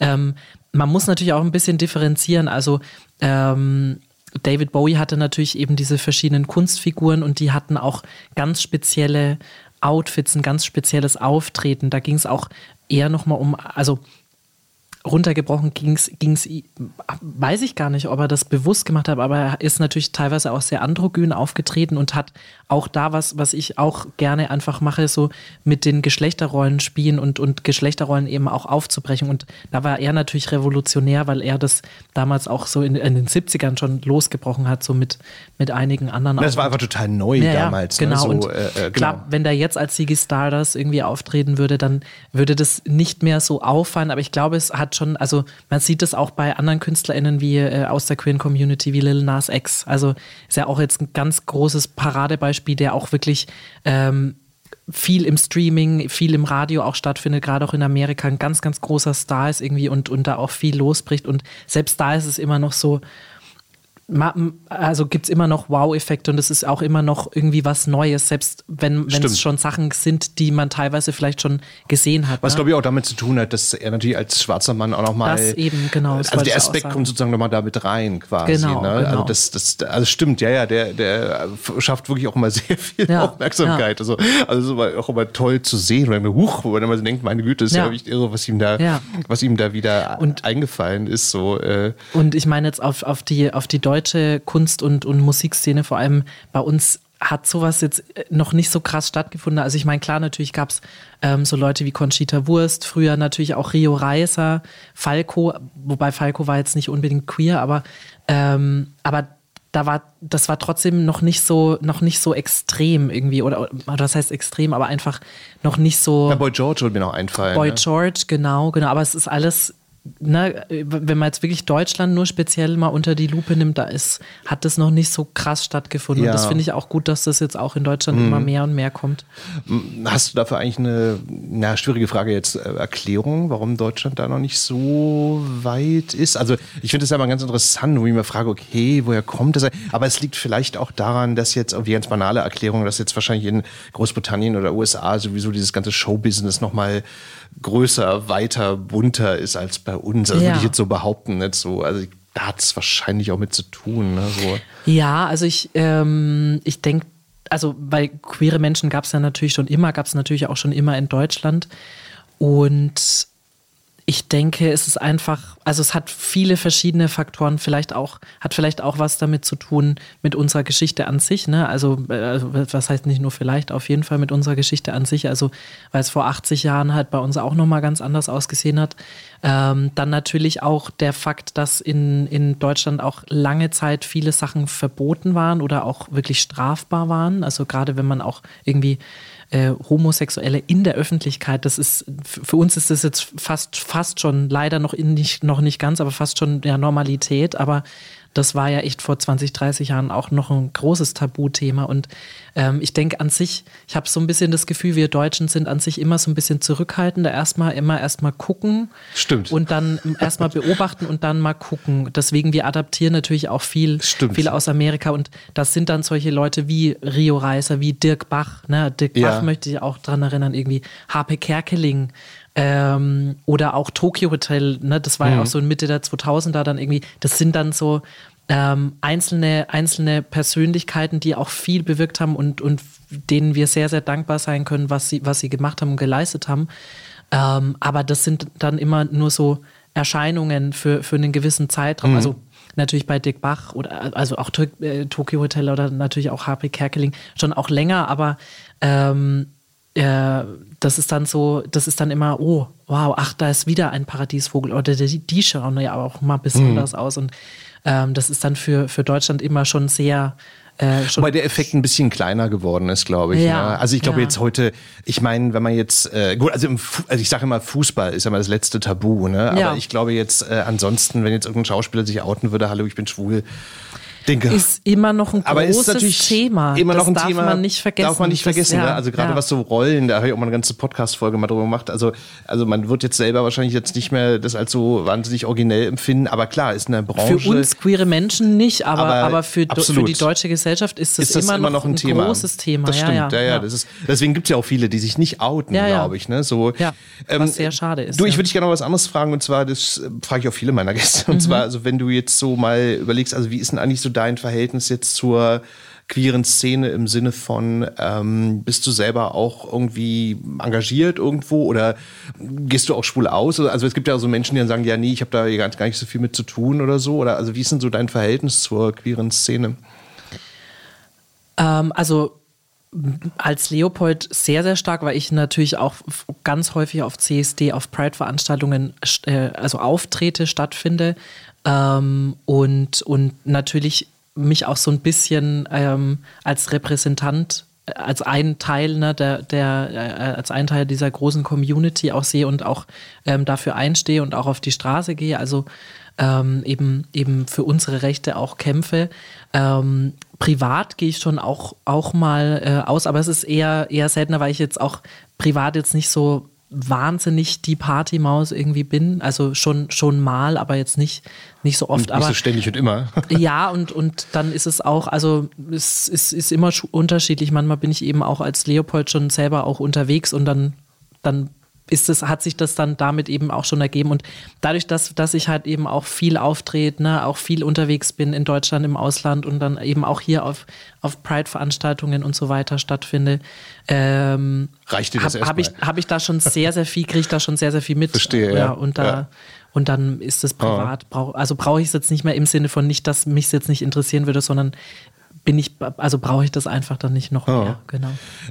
S3: Ähm, man muss natürlich auch ein bisschen differenzieren. Also ähm, David Bowie hatte natürlich eben diese verschiedenen Kunstfiguren und die hatten auch ganz spezielle Outfits, ein ganz spezielles Auftreten. Da ging es auch eher nochmal um, also runtergebrochen ging es, weiß ich gar nicht, ob er das bewusst gemacht hat, aber er ist natürlich teilweise auch sehr androgyn aufgetreten und hat auch da was, was ich auch gerne einfach mache, so mit den Geschlechterrollen spielen und, und Geschlechterrollen eben auch aufzubrechen. Und da war er natürlich revolutionär, weil er das damals auch so in, in den 70ern schon losgebrochen hat, so mit, mit einigen anderen.
S2: Das
S3: auch.
S2: war einfach total neu
S3: Ja, ja,
S2: damals.
S3: Genau.
S2: Ne? So, äh, äh, genau.
S3: klar, wenn der jetzt als Ziggy Stardust irgendwie auftreten würde, dann würde das nicht mehr so auffallen. Aber ich glaube, es hat schon, also man sieht das auch bei anderen KünstlerInnen wie äh, aus der queeren Community wie Lil Nas X. Also ist ja auch jetzt ein ganz großes Paradebeispiel, der auch wirklich ähm, viel im Streaming, viel im Radio auch stattfindet, gerade auch in Amerika, ein ganz, ganz großer Star ist irgendwie und, und da auch viel losbricht. Und selbst da ist es immer noch so, also gibt es immer noch Wow-Effekte und es ist auch immer noch irgendwie was Neues, selbst wenn wenn es schon Sachen sind, die man teilweise vielleicht schon gesehen hat.
S2: Was
S3: ne?
S2: glaube ich auch damit zu tun hat, dass er natürlich als schwarzer Mann auch nochmal.
S3: Das eben, genau, das
S2: Also der Aspekt kommt sozusagen nochmal damit rein, quasi.
S3: Genau,
S2: ne?
S3: genau.
S2: Also das, das, also stimmt, ja, ja, der, der schafft wirklich auch immer sehr viel
S3: Ja,
S2: Aufmerksamkeit. Also, also ist auch immer toll zu sehen. Oder huch, wo man denkt, meine Güte, ist ja,
S3: Ja.
S2: echt irre, was ihm da,
S3: Ja.
S2: was ihm da wieder
S3: Und-
S2: eingefallen ist. So, äh,
S3: Und ich meine jetzt auf, auf, die, auf die deutsche Kunst- und, und Musikszene, vor allem bei uns hat sowas jetzt äh, noch nicht so krass stattgefunden. Also ich meine, klar, natürlich gab es ähm, so Leute wie Conchita Wurst, früher natürlich auch Rio Reiser, Falco, wobei Falco war jetzt nicht unbedingt queer, aber, ähm, aber da war, das war trotzdem noch nicht so, noch nicht so extrem irgendwie, oder, das heißt extrem, aber einfach noch nicht so.
S2: Na, Boy George würde mir noch einfallen.
S3: Boy
S2: ne?
S3: George, genau, genau. Aber es ist alles, ne, wenn man jetzt wirklich Deutschland nur speziell mal unter die Lupe nimmt, da ist, hat das noch nicht so krass stattgefunden.
S2: Ja.
S3: Und das finde ich auch gut, dass das jetzt auch in Deutschland immer mehr und mehr kommt.
S2: Hast du dafür eigentlich eine, na, schwierige Frage jetzt, äh, Erklärung, warum Deutschland da noch nicht so weit ist? Also ich finde es ja mal ganz interessant, wo ich mir frage, okay, woher kommt das? Aber es liegt vielleicht auch daran, dass jetzt, die ganz banale Erklärung, dass jetzt wahrscheinlich in Großbritannien oder USA sowieso dieses ganze Showbusiness nochmal größer, weiter, bunter ist als bei uns. Also
S3: Ja.
S2: würde ich jetzt so behaupten, nicht so. Also da hat es wahrscheinlich auch mit zu tun. Ne? So.
S3: Ja, also ich, ähm, ich denke, also weil queere Menschen gab es ja natürlich schon immer, gab es natürlich auch schon immer in Deutschland. Und ich denke, es ist einfach, also es hat viele verschiedene Faktoren, vielleicht auch, hat vielleicht auch was damit zu tun mit unserer Geschichte an sich, ne? Also, also was heißt nicht nur vielleicht, auf jeden Fall mit unserer Geschichte an sich, also weil es vor 80 Jahren halt bei uns auch nochmal ganz anders ausgesehen hat. Ähm, dann natürlich auch der Fakt, dass in, in Deutschland auch lange Zeit viele Sachen verboten waren oder auch wirklich strafbar waren. Also gerade wenn man auch irgendwie äh, Homosexuelle in der Öffentlichkeit, das ist, für uns ist das jetzt fast, fast schon, leider noch, in, nicht, noch nicht ganz, aber fast schon ja, Normalität, aber das war ja echt vor 20, 30 Jahren auch noch ein großes Tabuthema. Und ähm, ich denke an sich, ich habe so ein bisschen das Gefühl, wir Deutschen sind an sich immer so ein bisschen zurückhaltender. Erstmal immer erstmal gucken.
S2: Stimmt.
S3: Und dann erstmal beobachten und dann mal gucken. Deswegen, wir adaptieren natürlich auch viel,
S2: Stimmt.
S3: viel aus Amerika. Und das sind dann solche Leute wie Rio Reiser, wie Dirk Bach. Ne? Dirk
S2: Ja.
S3: Bach möchte ich auch dran erinnern, irgendwie Harpe Kerkeling. Ähm, oder auch Tokyo Hotel, ne? das war ja auch so in Mitte der 2000er dann irgendwie, das sind dann so ähm, einzelne, einzelne Persönlichkeiten, die auch viel bewirkt haben und, und denen wir sehr, sehr dankbar sein können, was sie, was sie gemacht haben und geleistet haben. Ähm, aber das sind dann immer nur so Erscheinungen für, für einen gewissen Zeitraum. Also natürlich bei Dick Bach oder also auch Tok- äh, Tokyo Hotel oder natürlich auch Harpe Kerkeling schon auch länger, aber ähm, äh, das ist dann so, das ist dann immer, oh, wow, ach, da ist wieder ein Paradiesvogel oder die, die schauen ja auch mal besonders aus und ähm, das ist dann für, für Deutschland immer schon sehr, äh,
S2: Wobei der Effekt ein bisschen kleiner geworden ist, glaube ich.
S3: Ja,
S2: ne? Also ich glaube
S3: ja.
S2: jetzt heute, ich meine, wenn man jetzt, äh, gut, also, also ich sage immer, Fußball ist ja mal das letzte Tabu, ne? Aber
S3: Ja.
S2: ich glaube jetzt, äh, ansonsten, wenn jetzt irgendein Schauspieler sich outen würde, hallo, ich bin schwul, denke,
S3: ist immer noch ein
S2: aber ist
S3: großes
S2: natürlich
S3: Thema.
S2: immer
S3: das
S2: noch ein
S3: darf
S2: Thema.
S3: man nicht vergessen.
S2: Darf man nicht
S3: Das-
S2: vergessen.
S3: ja,
S2: ne? Also gerade
S3: ja.
S2: was so Rollen, da habe ich auch mal eine ganze Podcast-Folge mal drüber gemacht. Also, also man wird jetzt selber wahrscheinlich jetzt nicht mehr das als so wahnsinnig originell empfinden, aber klar, ist eine Branche.
S3: Für uns queere Menschen nicht, aber,
S2: Aber
S3: aber, für, für die deutsche Gesellschaft ist das,
S2: ist das
S3: immer, noch ein,
S2: Thema.
S3: großes Thema.
S2: Das
S3: ja,
S2: stimmt, ja, ja. Das ist, deswegen gibt es ja auch viele, die sich nicht outen,
S3: Ja, ja.
S2: glaube ich. Ne? So,
S3: Ja, was sehr schade ist,
S2: Du, ich
S3: ja.
S2: würde dich gerne noch was anderes fragen und zwar, das äh, frage ich auch viele meiner Gäste. Und
S3: Mhm.
S2: zwar, also wenn du jetzt so mal überlegst, also wie ist denn eigentlich so dein Verhältnis jetzt zur queeren Szene im Sinne von, ähm, bist du selber auch irgendwie engagiert irgendwo oder gehst du auch schwul aus? Also es gibt ja so Menschen, die dann sagen, ja, nee, ich habe da gar gar nicht so viel mit zu tun oder so. Oder also wie ist denn so dein Verhältnis zur queeren Szene?
S3: Ähm, also als Leopold sehr, sehr stark, weil ich natürlich auch ganz häufig auf CSD, auf Pride-Veranstaltungen st- äh, also auftrete, stattfinde ähm, und, und natürlich mich auch so ein bisschen ähm, als Repräsentant äh, als ein Teil ne, der, der äh, als ein Teil dieser großen Community auch sehe und auch ähm, dafür einstehe und auch auf die Straße gehe, also ähm, eben eben für unsere Rechte auch kämpfe. Ähm, privat gehe ich schon auch auch mal äh, aus, aber es ist eher eher seltener, weil ich jetzt auch privat jetzt nicht so wahnsinnig die Partymaus irgendwie bin. Also schon schon mal, aber jetzt nicht nicht so oft.
S2: Nicht
S3: aber
S2: so ständig und immer.
S3: ja, und, und dann ist es auch, also es ist, ist immer unterschiedlich. Manchmal bin ich eben auch als Leopold schon selber auch unterwegs und dann, dann ist es, hat sich das dann damit eben auch schon ergeben. Und dadurch, dass, dass ich halt eben auch viel auftrete, ne, auch viel unterwegs bin in Deutschland, im Ausland und dann eben auch hier auf, auf Pride-Veranstaltungen und so weiter stattfinde, ähm,
S2: Reicht dir das
S3: habe hab ich, hab ich da schon sehr, sehr viel, kriege ich da schon sehr, sehr viel mit.
S2: Verstehe, ja.
S3: Und da,
S2: Ja.
S3: und dann ist es privat. Brauch, also brauche ich es jetzt nicht mehr im Sinne von nicht, dass mich es jetzt nicht interessieren würde, sondern bin ich, also brauche ich das einfach dann nicht noch mehr. Genau.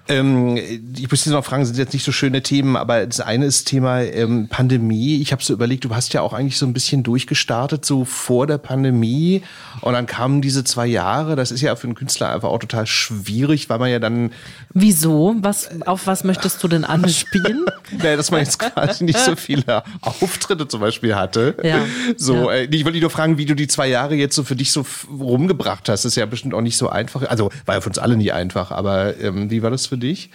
S2: Ähm, ich muss jetzt noch fragen, sind jetzt nicht so schöne Themen, aber das eine ist Thema ähm, Pandemie. Ich habe so überlegt, du hast ja auch eigentlich so ein bisschen durchgestartet, so vor der Pandemie. Und dann kamen diese zwei Jahre. Das ist ja für einen Künstler einfach auch total schwierig, weil man ja dann,
S3: Wieso? Was, auf was möchtest du denn anspielen?
S2: naja, dass man jetzt quasi nicht so viele Auftritte zum Beispiel hatte.
S3: Ja.
S2: So,
S3: Ja.
S2: äh, ich wollte dich nur fragen, wie du die zwei Jahre jetzt so für dich so rumgebracht hast. Das ist ja bestimmt auch nicht so einfach. Also war ja für uns alle nie einfach, aber ähm, wie war das für dich?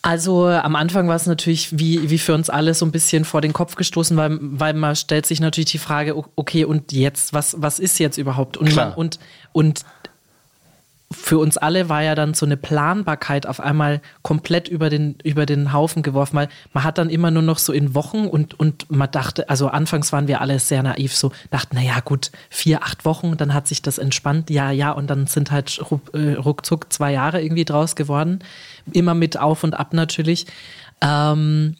S3: Also am Anfang war es natürlich wie, wie für uns alle so ein bisschen vor den Kopf gestoßen, weil, weil man stellt sich natürlich die Frage, okay, und jetzt, was, was ist jetzt überhaupt? Und, man, und, und für uns alle war ja dann so eine Planbarkeit auf einmal komplett über den, über den Haufen geworfen, weil man hat dann immer nur noch so in Wochen und, und man dachte, also anfangs waren wir alle sehr naiv, so dachten, naja gut, vier, acht Wochen, dann hat sich das entspannt, ja, ja, und dann sind halt äh, ruckzuck zwei Jahre irgendwie draus geworden. Immer mit Auf und Ab natürlich. Ähm,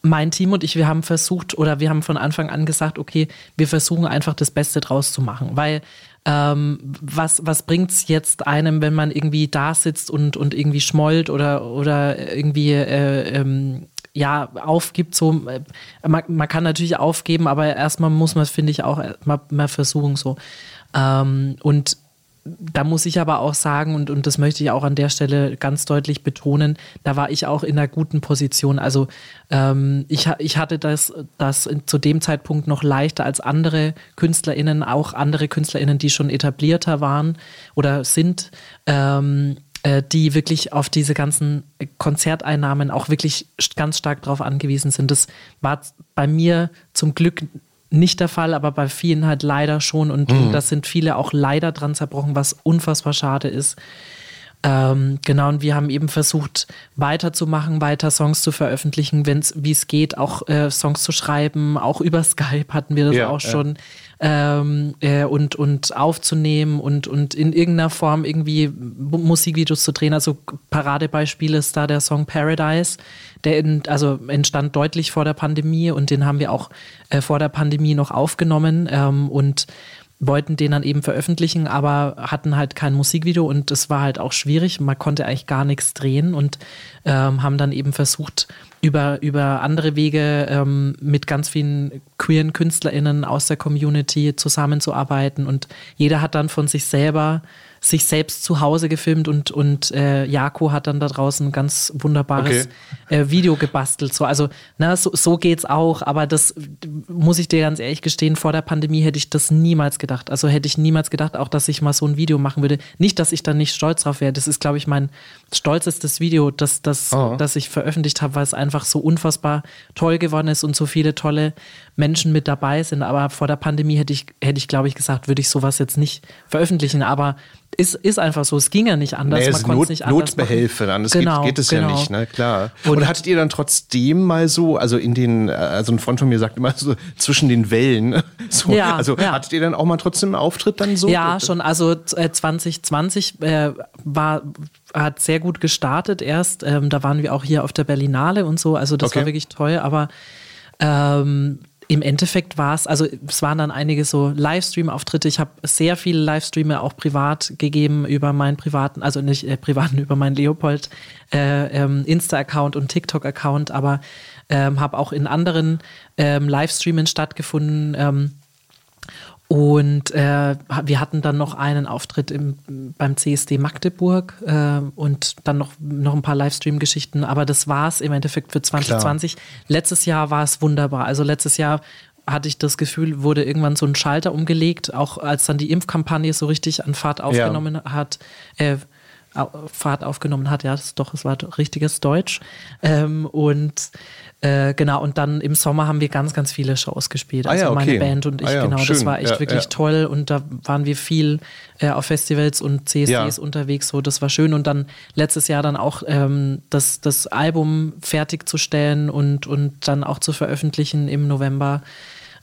S3: mein Team und ich, wir haben versucht oder wir haben von Anfang an gesagt, okay, wir versuchen einfach das Beste draus zu machen, weil ähm, was, was bringt es jetzt einem, wenn man irgendwie da sitzt und, und irgendwie schmollt oder, oder irgendwie äh, ähm, ja, aufgibt, so, äh, man, man kann natürlich aufgeben, aber erstmal muss man, finde ich, auch mal, mal versuchen, so. Ähm, und da muss ich aber auch sagen, und, und das möchte ich auch an der Stelle ganz deutlich betonen, da war ich auch in einer guten Position. Also ähm, ich, ich hatte das, das zu dem Zeitpunkt noch leichter als andere KünstlerInnen, auch andere KünstlerInnen, die schon etablierter waren oder sind. Ähm, äh, die wirklich auf diese ganzen Konzerteinnahmen auch wirklich ganz stark darauf angewiesen sind. Das war bei mir zum Glück nicht der Fall, aber bei vielen halt leider schon. Und, und da sind viele auch leider dran zerbrochen, was unfassbar schade ist. Ähm, genau, und wir haben eben versucht, weiterzumachen, weiter Songs zu veröffentlichen, wenn es, wie es geht, auch äh, Songs zu schreiben, auch über Skype hatten wir das
S2: Ja,
S3: auch
S2: ja.
S3: schon. Ähm, äh, und, und aufzunehmen und, und in irgendeiner Form irgendwie Musikvideos zu drehen. Also Paradebeispiel ist da der Song Paradise, der in, also entstand deutlich vor der Pandemie und den haben wir auch äh, vor der Pandemie noch aufgenommen ähm, und wollten den dann eben veröffentlichen, aber hatten halt kein Musikvideo und es war halt auch schwierig. Man konnte eigentlich gar nichts drehen und ähm, haben dann eben versucht, über, über andere Wege ähm, mit ganz vielen queeren KünstlerInnen aus der Community zusammenzuarbeiten und jeder hat dann von sich selber sich selbst zu Hause gefilmt und, und äh, Jako hat dann da draußen ein ganz wunderbares äh, Video gebastelt. So, also, na, so, so geht's auch, aber das muss ich dir ganz ehrlich gestehen, vor der Pandemie hätte ich das niemals gedacht. Also hätte ich niemals gedacht, auch dass ich mal so ein Video machen würde. Nicht, dass ich da nicht stolz drauf wäre. Das ist, glaube ich, mein stolzestes Video, das, das,
S2: Oh.
S3: das ich veröffentlicht habe, weil es einfach so unfassbar toll geworden ist und so viele tolle Menschen mit dabei sind. Aber vor der Pandemie hätte ich, hätte ich, glaube ich, gesagt, würde ich sowas jetzt nicht veröffentlichen. Aber ist, ist einfach so. Es ging ja nicht anders.
S2: Nee, es
S3: Man
S2: Not,
S3: nicht anders
S2: Notbehelfe, anders
S3: Genau,
S2: geht, geht es ja
S3: genau.
S2: nicht, ne? Klar. Und, hattet ihr dann trotzdem mal so, also in den, äh, also ein Freund von mir sagt immer so zwischen den Wellen, so,
S3: Ja,
S2: also
S3: ja.
S2: hattet ihr dann auch mal trotzdem einen Auftritt dann so?
S3: Ja, schon. Also äh, 2020 äh, war, hat sehr gut gestartet erst. Ähm, da waren wir auch hier auf der Berlinale und so. Also das
S2: Okay.
S3: war wirklich toll. Aber ähm, im Endeffekt war es, also es waren dann einige so Livestream-Auftritte. Ich habe sehr viele Livestreame auch privat gegeben über meinen privaten, also nicht äh, privaten, über meinen Leopold äh, ähm, Insta-Account und TikTok-Account, aber ähm, habe auch in anderen ähm, Livestreamen stattgefunden. Und äh, wir hatten dann noch einen Auftritt im, beim CSD Magdeburg äh, und dann noch, noch ein paar Livestream-Geschichten. Aber das war es im Endeffekt für 2020. Letztes Jahr war es wunderbar. Also letztes Jahr hatte ich das Gefühl, wurde irgendwann so ein Schalter umgelegt, auch als dann die Impfkampagne so richtig an Fahrt aufgenommen hat. Äh, Fahrt aufgenommen hat, ja, das ist doch, es war richtiges Deutsch. Ähm, und äh, genau, und dann im Sommer haben wir ganz, ganz viele Shows gespielt.
S2: Ah
S3: Also
S2: ja, okay.
S3: meine Band und ich,
S2: Ah ja,
S3: genau, das
S2: schön.
S3: war echt
S2: Ja,
S3: wirklich toll und da waren wir viel äh, auf Festivals und CSDs unterwegs, so das war schön und dann letztes Jahr dann auch ähm, das, das Album fertigzustellen und, und dann auch zu veröffentlichen im November.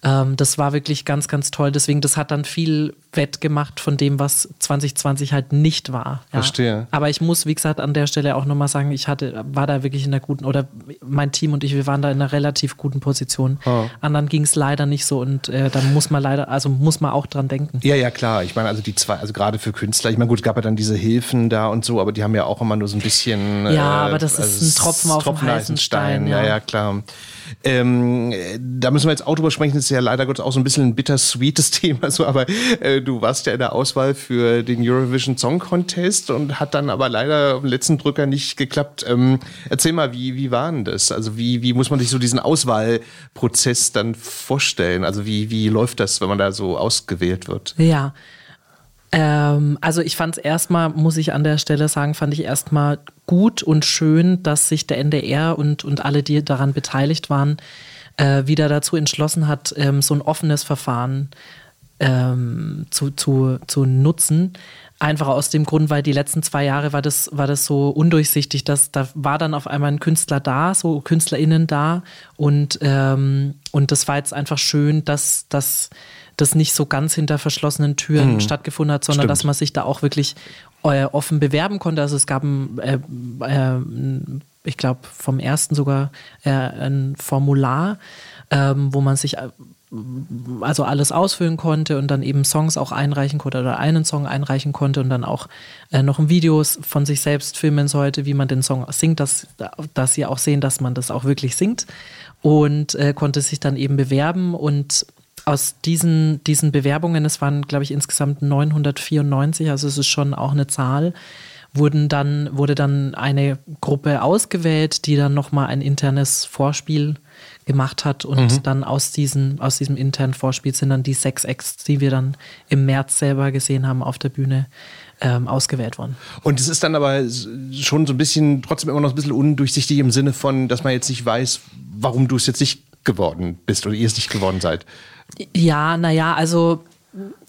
S3: Ähm, das war wirklich ganz, ganz toll. Deswegen, das hat dann viel wettgemacht von dem, was 2020 halt nicht war. Ja.
S2: Verstehe.
S3: Aber ich muss, wie gesagt, an der Stelle auch nochmal sagen, ich hatte, war da wirklich in einer guten, oder mein Team und ich, wir waren da in einer relativ guten Position.
S2: Oh.
S3: Anderen ging es leider nicht so und äh, da muss man leider, also muss man auch dran denken.
S2: Ja, ja, klar. Ich meine, also die zwei, also gerade für Künstler, ich meine, gut, es gab ja dann diese Hilfen da und so, aber die haben ja auch immer nur so ein bisschen.
S3: Ja, aber das ist
S2: also
S3: ein Tropfen auf dem heißen Stein,
S2: Ja,
S3: ja.
S2: ja, klar. Ähm, äh, da müssen wir jetzt auch drüber sprechen, das ist ja leider Gottes auch so ein bisschen ein bittersweetes Thema, so, aber äh, du warst ja in der Auswahl für den Eurovision Song Contest und hat dann aber leider am letzten Drücker nicht geklappt. Ähm, erzähl mal, wie, wie war denn das? Also wie, wie muss man sich so diesen Auswahlprozess dann vorstellen? Also wie, wie läuft das, wenn man da so ausgewählt wird?
S3: Ja. Ähm, also ich fand es erstmal, muss ich an der Stelle sagen, fand ich erstmal gut und schön, dass sich der NDR und, und alle, die daran beteiligt waren, äh, wieder dazu entschlossen hat, ähm, so ein offenes Verfahren ähm, zu, zu, zu nutzen. Einfach aus dem Grund, weil die letzten zwei Jahre war das, war das so undurchsichtig, dass da war dann auf einmal ein Künstler da, so KünstlerInnen da und, ähm, und das war jetzt einfach schön, dass, dass das nicht so ganz hinter verschlossenen Türen stattgefunden hat, sondern
S2: Stimmt.
S3: dass man sich da auch wirklich äh, offen bewerben konnte. Also es gab ein, äh, äh, ich glaube vom ersten sogar äh, ein Formular, ähm, wo man sich äh, also alles ausfüllen konnte und dann eben Songs auch einreichen konnte oder einen Song einreichen konnte und dann auch äh, noch ein Videos von sich selbst filmen sollte, wie man den Song singt, dass, dass sie auch sehen, dass man das auch wirklich singt und äh, konnte sich dann eben bewerben und aus diesen, diesen Bewerbungen, es waren glaube ich insgesamt 994, also es ist schon auch eine Zahl, wurden dann, wurde dann eine Gruppe ausgewählt, die dann nochmal ein internes Vorspiel gemacht hat und dann aus, diesen, aus diesem internen Vorspiel sind dann die sechs Acts, die wir dann im März selber gesehen haben auf der Bühne, ähm, ausgewählt worden.
S2: Und es ist dann aber schon so ein bisschen, trotzdem immer noch ein bisschen undurchsichtig im Sinne von, dass man jetzt nicht weiß, warum du es jetzt nicht geworden bist oder ihr es nicht geworden seid.
S3: Ja, naja, also,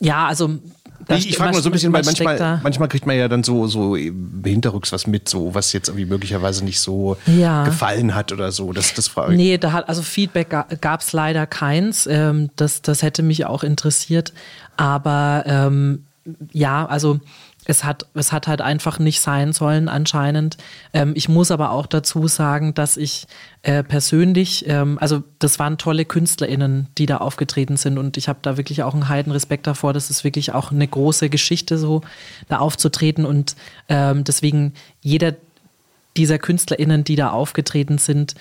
S3: ja, also. da
S2: ich ich frage nur so ein bisschen, weil manchmal, manchmal kriegt man ja dann so, so hinterrücks was mit, so was jetzt irgendwie möglicherweise nicht so
S3: Ja.
S2: gefallen hat oder so. Das, das frage ich.
S3: Nee, da hat, also Feedback gab es leider keins. Ähm, das, das hätte mich auch interessiert. Aber ähm, ja, also es hat, es hat halt einfach nicht sein sollen anscheinend. Ähm, ich muss aber auch dazu sagen, dass ich äh, persönlich, ähm, also das waren tolle KünstlerInnen, die da aufgetreten sind und ich habe da wirklich auch einen heiden Respekt davor. Das ist wirklich auch eine große Geschichte, so da aufzutreten und ähm, deswegen jeder, dieser KünstlerInnen, die da aufgetreten sind,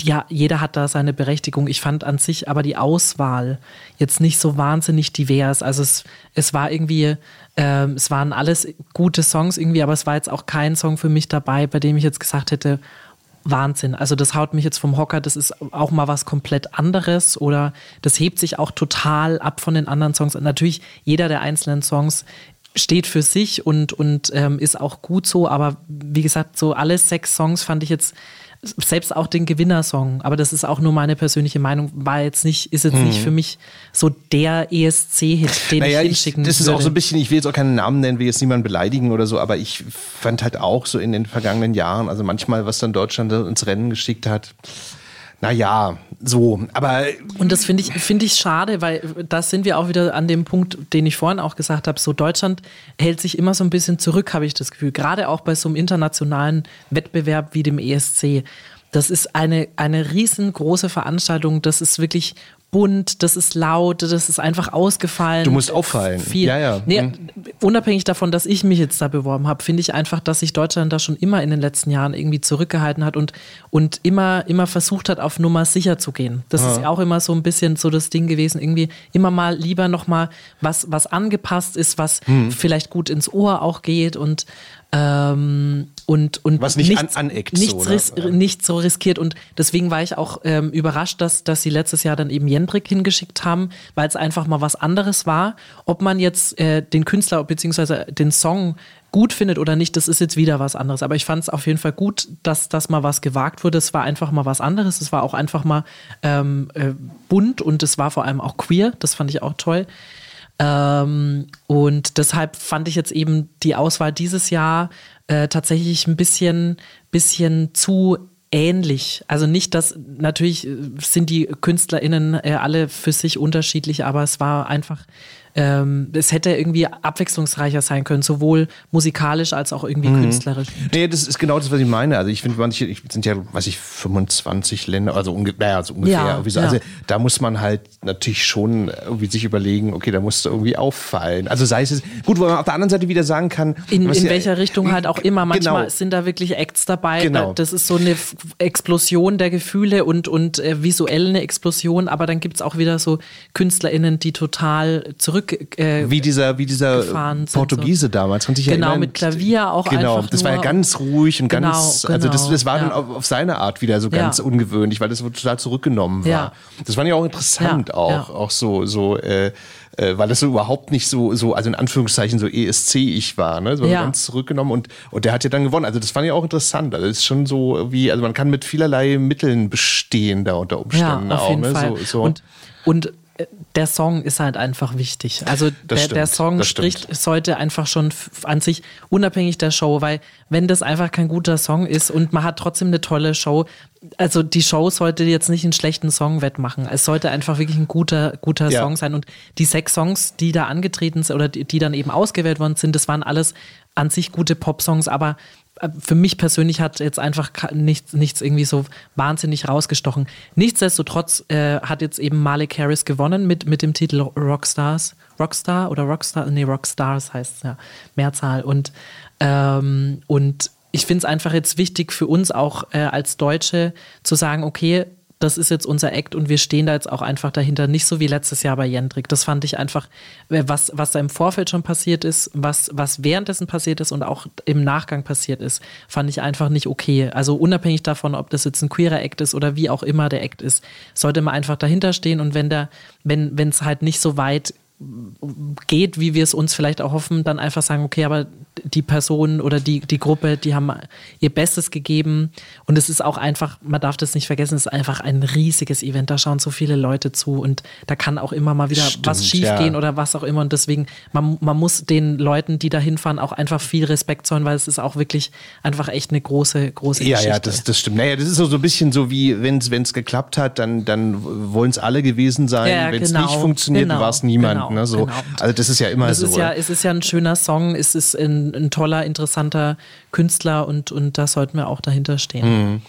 S3: ja, jeder hat da seine Berechtigung. Ich fand an sich aber die Auswahl jetzt nicht so wahnsinnig divers. Also es, es war irgendwie, ähm, es waren alles gute Songs irgendwie, aber es war jetzt auch kein Song für mich dabei, bei dem ich jetzt gesagt hätte, Wahnsinn. Also das haut mich jetzt vom Hocker, das ist auch mal was komplett anderes oder das hebt sich auch total ab von den anderen Songs. Und natürlich, jeder der einzelnen Songs steht für sich und, und ähm, ist auch gut so, aber wie gesagt, so alle sechs Songs fand ich jetzt, selbst auch den Gewinnersong, aber das ist auch nur meine persönliche Meinung, war jetzt nicht, ist jetzt nicht für mich so der ESC-Hit, den
S2: Mhm. Naja,
S3: ich
S2: ich,
S3: hinschicken
S2: das ist auch so ein bisschen, ich will jetzt auch keinen Namen nennen, will jetzt niemanden beleidigen oder so, aber ich fand halt auch so in den vergangenen Jahren, also manchmal, was dann Deutschland ins Rennen geschickt hat, naja, so, aber
S3: Und das finde ich, finde ich schade, weil da sind wir auch wieder an dem Punkt, den ich vorhin auch gesagt habe. So Deutschland hält sich immer so ein bisschen zurück, habe ich das Gefühl. Gerade auch bei so einem internationalen Wettbewerb wie dem ESC. Das ist eine, eine riesengroße Veranstaltung. Das ist wirklich bunt, das ist laut, das ist einfach ausgefallen.
S2: Du musst auffallen.
S3: Viel.
S2: Ja, ja.
S3: Nee,
S2: Hm.
S3: Unabhängig davon, dass ich mich jetzt da beworben habe, finde ich einfach, dass sich Deutschland da schon immer in den letzten Jahren irgendwie zurückgehalten hat und, und immer, immer versucht hat, auf Nummer sicher zu gehen. Das ist auch immer so ein bisschen so das Ding gewesen, irgendwie immer mal lieber nochmal was, was angepasst ist, was
S2: Hm.
S3: vielleicht gut ins Ohr auch geht und ähm, und, und
S2: Was nicht
S3: nichts,
S2: an- aneckt
S3: nichts,
S2: so, ne?
S3: ris nicht so riskiert. Und deswegen war ich auch ähm, überrascht, dass, dass sie letztes Jahr dann eben Jendrik hingeschickt haben, weil es einfach mal was anderes war. Ob man jetzt äh, den Künstler bzw. den Song gut findet oder nicht, das ist jetzt wieder was anderes. Aber ich fand es auf jeden Fall gut, dass das mal was gewagt wurde. Es war einfach mal was anderes. Es war auch einfach mal ähm, äh, bunt und es war vor allem auch queer. Das fand ich auch toll. Ähm, und deshalb fand ich jetzt eben die Auswahl dieses Jahr äh, tatsächlich ein bisschen, bisschen zu ähnlich. Also nicht, dass natürlich äh, sind die KünstlerInnen äh, alle für sich unterschiedlich, aber es war einfach ähm, es hätte irgendwie abwechslungsreicher sein können, sowohl musikalisch als auch irgendwie künstlerisch.
S2: Nee, das ist genau das, was ich meine. Also ich finde, manche, ich sind ja, weiß ich, 25 Länder, also, unge naja, also ungefähr.
S3: Ja,
S2: so.
S3: ja.
S2: Also da muss man halt natürlich schon irgendwie sich überlegen, okay, da musst du irgendwie auffallen. Also sei es, gut, wo man auf der anderen Seite wieder sagen kann,
S3: In, in
S2: ja-
S3: welcher Richtung halt auch immer. Manchmal
S2: Genau.
S3: sind da wirklich Acts dabei.
S2: Genau.
S3: Da- Das ist so eine Explosion der Gefühle und, und äh, visuell eine Explosion. Aber dann gibt es auch wieder so KünstlerInnen, die total zurück. Äh,
S2: wie dieser, wie dieser Portugiese damals. Kann sich ja
S3: Genau,
S2: erinnern.
S3: mit Klavier auch
S2: Genau,
S3: einfach
S2: das war ja ganz ruhig und
S3: Genau,
S2: ganz, also das,
S3: genau,
S2: das war dann
S3: ja.
S2: auf, auf seine Art wieder so ganz
S3: Ja.
S2: ungewöhnlich, weil das so total zurückgenommen war.
S3: Ja.
S2: Das fand ich auch interessant
S3: Ja,
S2: auch,
S3: ja.
S2: auch so, so, äh, äh, weil das so überhaupt nicht so, so, also in Anführungszeichen so ESC-ich war, ne? So
S3: Ja.
S2: ganz zurückgenommen und, und der hat ja dann gewonnen. Also das fand ich auch interessant. Also das ist schon so wie, also man kann mit vielerlei Mitteln bestehen da unter
S3: ja,
S2: Umständen
S3: auf
S2: auch.
S3: jeden
S2: ne?
S3: Fall.
S2: So, so.
S3: Und, und der Song ist halt einfach wichtig. Also der,
S2: stimmt,
S3: der Song spricht sollte einfach schon an sich unabhängig der Show, weil wenn das einfach kein guter Song ist und man hat trotzdem eine tolle Show, also die Show sollte jetzt nicht einen schlechten Song wettmachen. Es sollte einfach wirklich ein guter, guter
S2: Ja.
S3: Song sein. Und die sechs Songs, die da angetreten sind oder die, die dann eben ausgewählt worden sind, das waren alles an sich gute Pop-Songs, aber für mich persönlich hat jetzt einfach nichts, nichts irgendwie so wahnsinnig rausgestochen. Nichtsdestotrotz äh, hat jetzt eben Malik Harris gewonnen mit, mit dem Titel Rockstars. Rockstar oder Rockstar? Nee, Rockstars heißt es ja. Mehrzahl. Und, ähm, und ich finde es einfach jetzt wichtig für uns auch äh, als Deutsche zu sagen, okay, das ist jetzt unser Act und wir stehen da jetzt auch einfach dahinter. Nicht so wie letztes Jahr bei Jendrik. Das fand ich einfach, was, was da im Vorfeld schon passiert ist, was, was währenddessen passiert ist und auch im Nachgang passiert ist, fand ich einfach nicht okay. Also unabhängig davon, ob das jetzt ein queerer Act ist oder wie auch immer der Act ist, sollte man einfach dahinter stehen und wenn der, wenn, wenn es halt nicht so weit geht, wie wir es uns vielleicht auch hoffen, dann einfach sagen, okay, aber die Person oder die, die Gruppe, die haben ihr Bestes gegeben und es ist auch einfach, man darf das nicht vergessen, es ist einfach ein riesiges Event, da schauen so viele Leute zu und da kann auch immer mal wieder
S2: Stimmt,
S3: was schiefgehen
S2: ja.
S3: oder was auch immer und deswegen, man, man muss den Leuten, die da hinfahren, auch einfach viel Respekt zollen, weil es ist auch wirklich einfach echt eine große, große
S2: Ja,
S3: Geschichte.
S2: ja, das, das stimmt. Naja, das ist so, so ein bisschen so wie, wenn es geklappt hat, dann, dann wollen es alle gewesen sein.
S3: Ja,
S2: wenn es
S3: genau,
S2: nicht funktioniert,
S3: genau,
S2: war es niemand.
S3: genau,
S2: ne, so.
S3: genau.
S2: Also das ist ja immer
S3: Es
S2: so.
S3: ist ja, es ist ja ein schöner Song, es ist ein, ein toller, interessanter Künstler und, und da sollten wir auch dahinter stehen.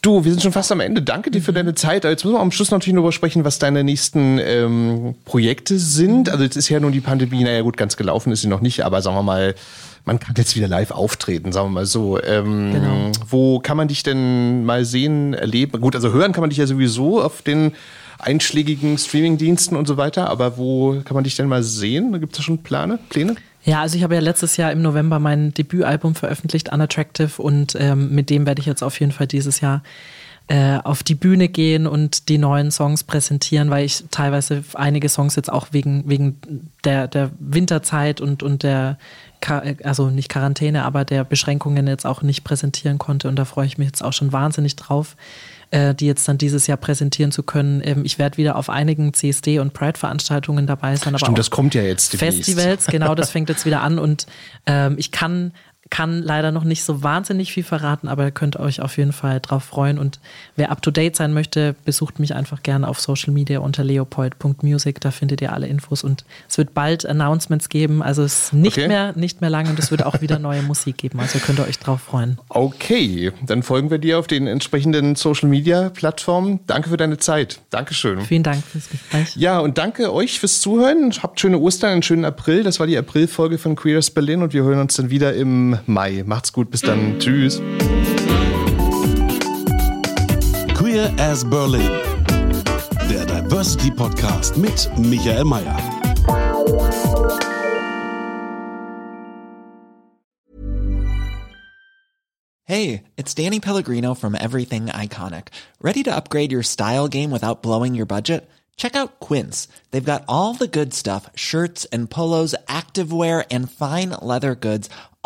S2: Du, wir sind schon fast am Ende. Danke dir für deine Zeit. Jetzt müssen wir am Schluss natürlich nur sprechen, was deine nächsten ähm, Projekte sind. Also jetzt ist ja nun die Pandemie, naja gut, ganz gelaufen ist sie noch nicht, aber sagen wir mal, man kann jetzt wieder live auftreten, sagen wir mal so. Ähm,
S3: Genau.
S2: Wo kann man dich denn mal sehen, erleben? Gut, also hören kann man dich ja sowieso auf den einschlägigen Streamingdiensten und so weiter, aber wo kann man dich denn mal sehen? Da gibt es da schon Pläne? Pläne?
S3: Ja, also ich habe ja letztes Jahr im November mein Debütalbum veröffentlicht, Unattractive, und ähm, mit dem werde ich jetzt auf jeden Fall dieses Jahr äh, auf die Bühne gehen und die neuen Songs präsentieren, weil ich teilweise einige Songs jetzt auch wegen, wegen der, der Winterzeit und, und der, also nicht Quarantäne, aber der Beschränkungen jetzt auch nicht präsentieren konnte. Und da freue ich mich jetzt auch schon wahnsinnig drauf, äh, die jetzt dann dieses Jahr präsentieren zu können. Ähm, ich werde wieder auf einigen CSD- und Pride-Veranstaltungen dabei sein. Aber
S2: Stimmt,
S3: auch
S2: das kommt ja jetzt demnächst.
S3: Festivals, genau, das fängt jetzt wieder an und ähm, ich kann, kann leider noch nicht so wahnsinnig viel verraten, aber ihr könnt euch auf jeden Fall drauf freuen und wer up to date sein möchte, besucht mich einfach gerne auf Social Media unter leopold.music, da findet ihr alle Infos und es wird bald Announcements geben, also es ist nicht
S2: Okay.
S3: mehr, nicht mehr lange und es wird auch wieder neue Musik geben, also könnt ihr euch drauf freuen.
S2: Okay, dann folgen wir dir auf den entsprechenden Social Media Plattformen. Danke für deine Zeit. Dankeschön.
S3: Vielen Dank fürs Gespräch.
S2: Ja, und danke euch fürs Zuhören. Habt schöne Ostern, einen schönen April. Das war die Aprilfolge von Queers Berlin und wir hören uns dann wieder im Mai. Macht's gut, bis dann. Tschüss.
S1: Queer as Berlin. Der Diversity Podcast mit Michael Mayer.
S4: Hey, it's Danny Pellegrino from Everything Iconic. Ready to upgrade your style game without blowing your budget? Check out Quince. They've got all the good stuff shirts and polos, activewear, and fine leather goods,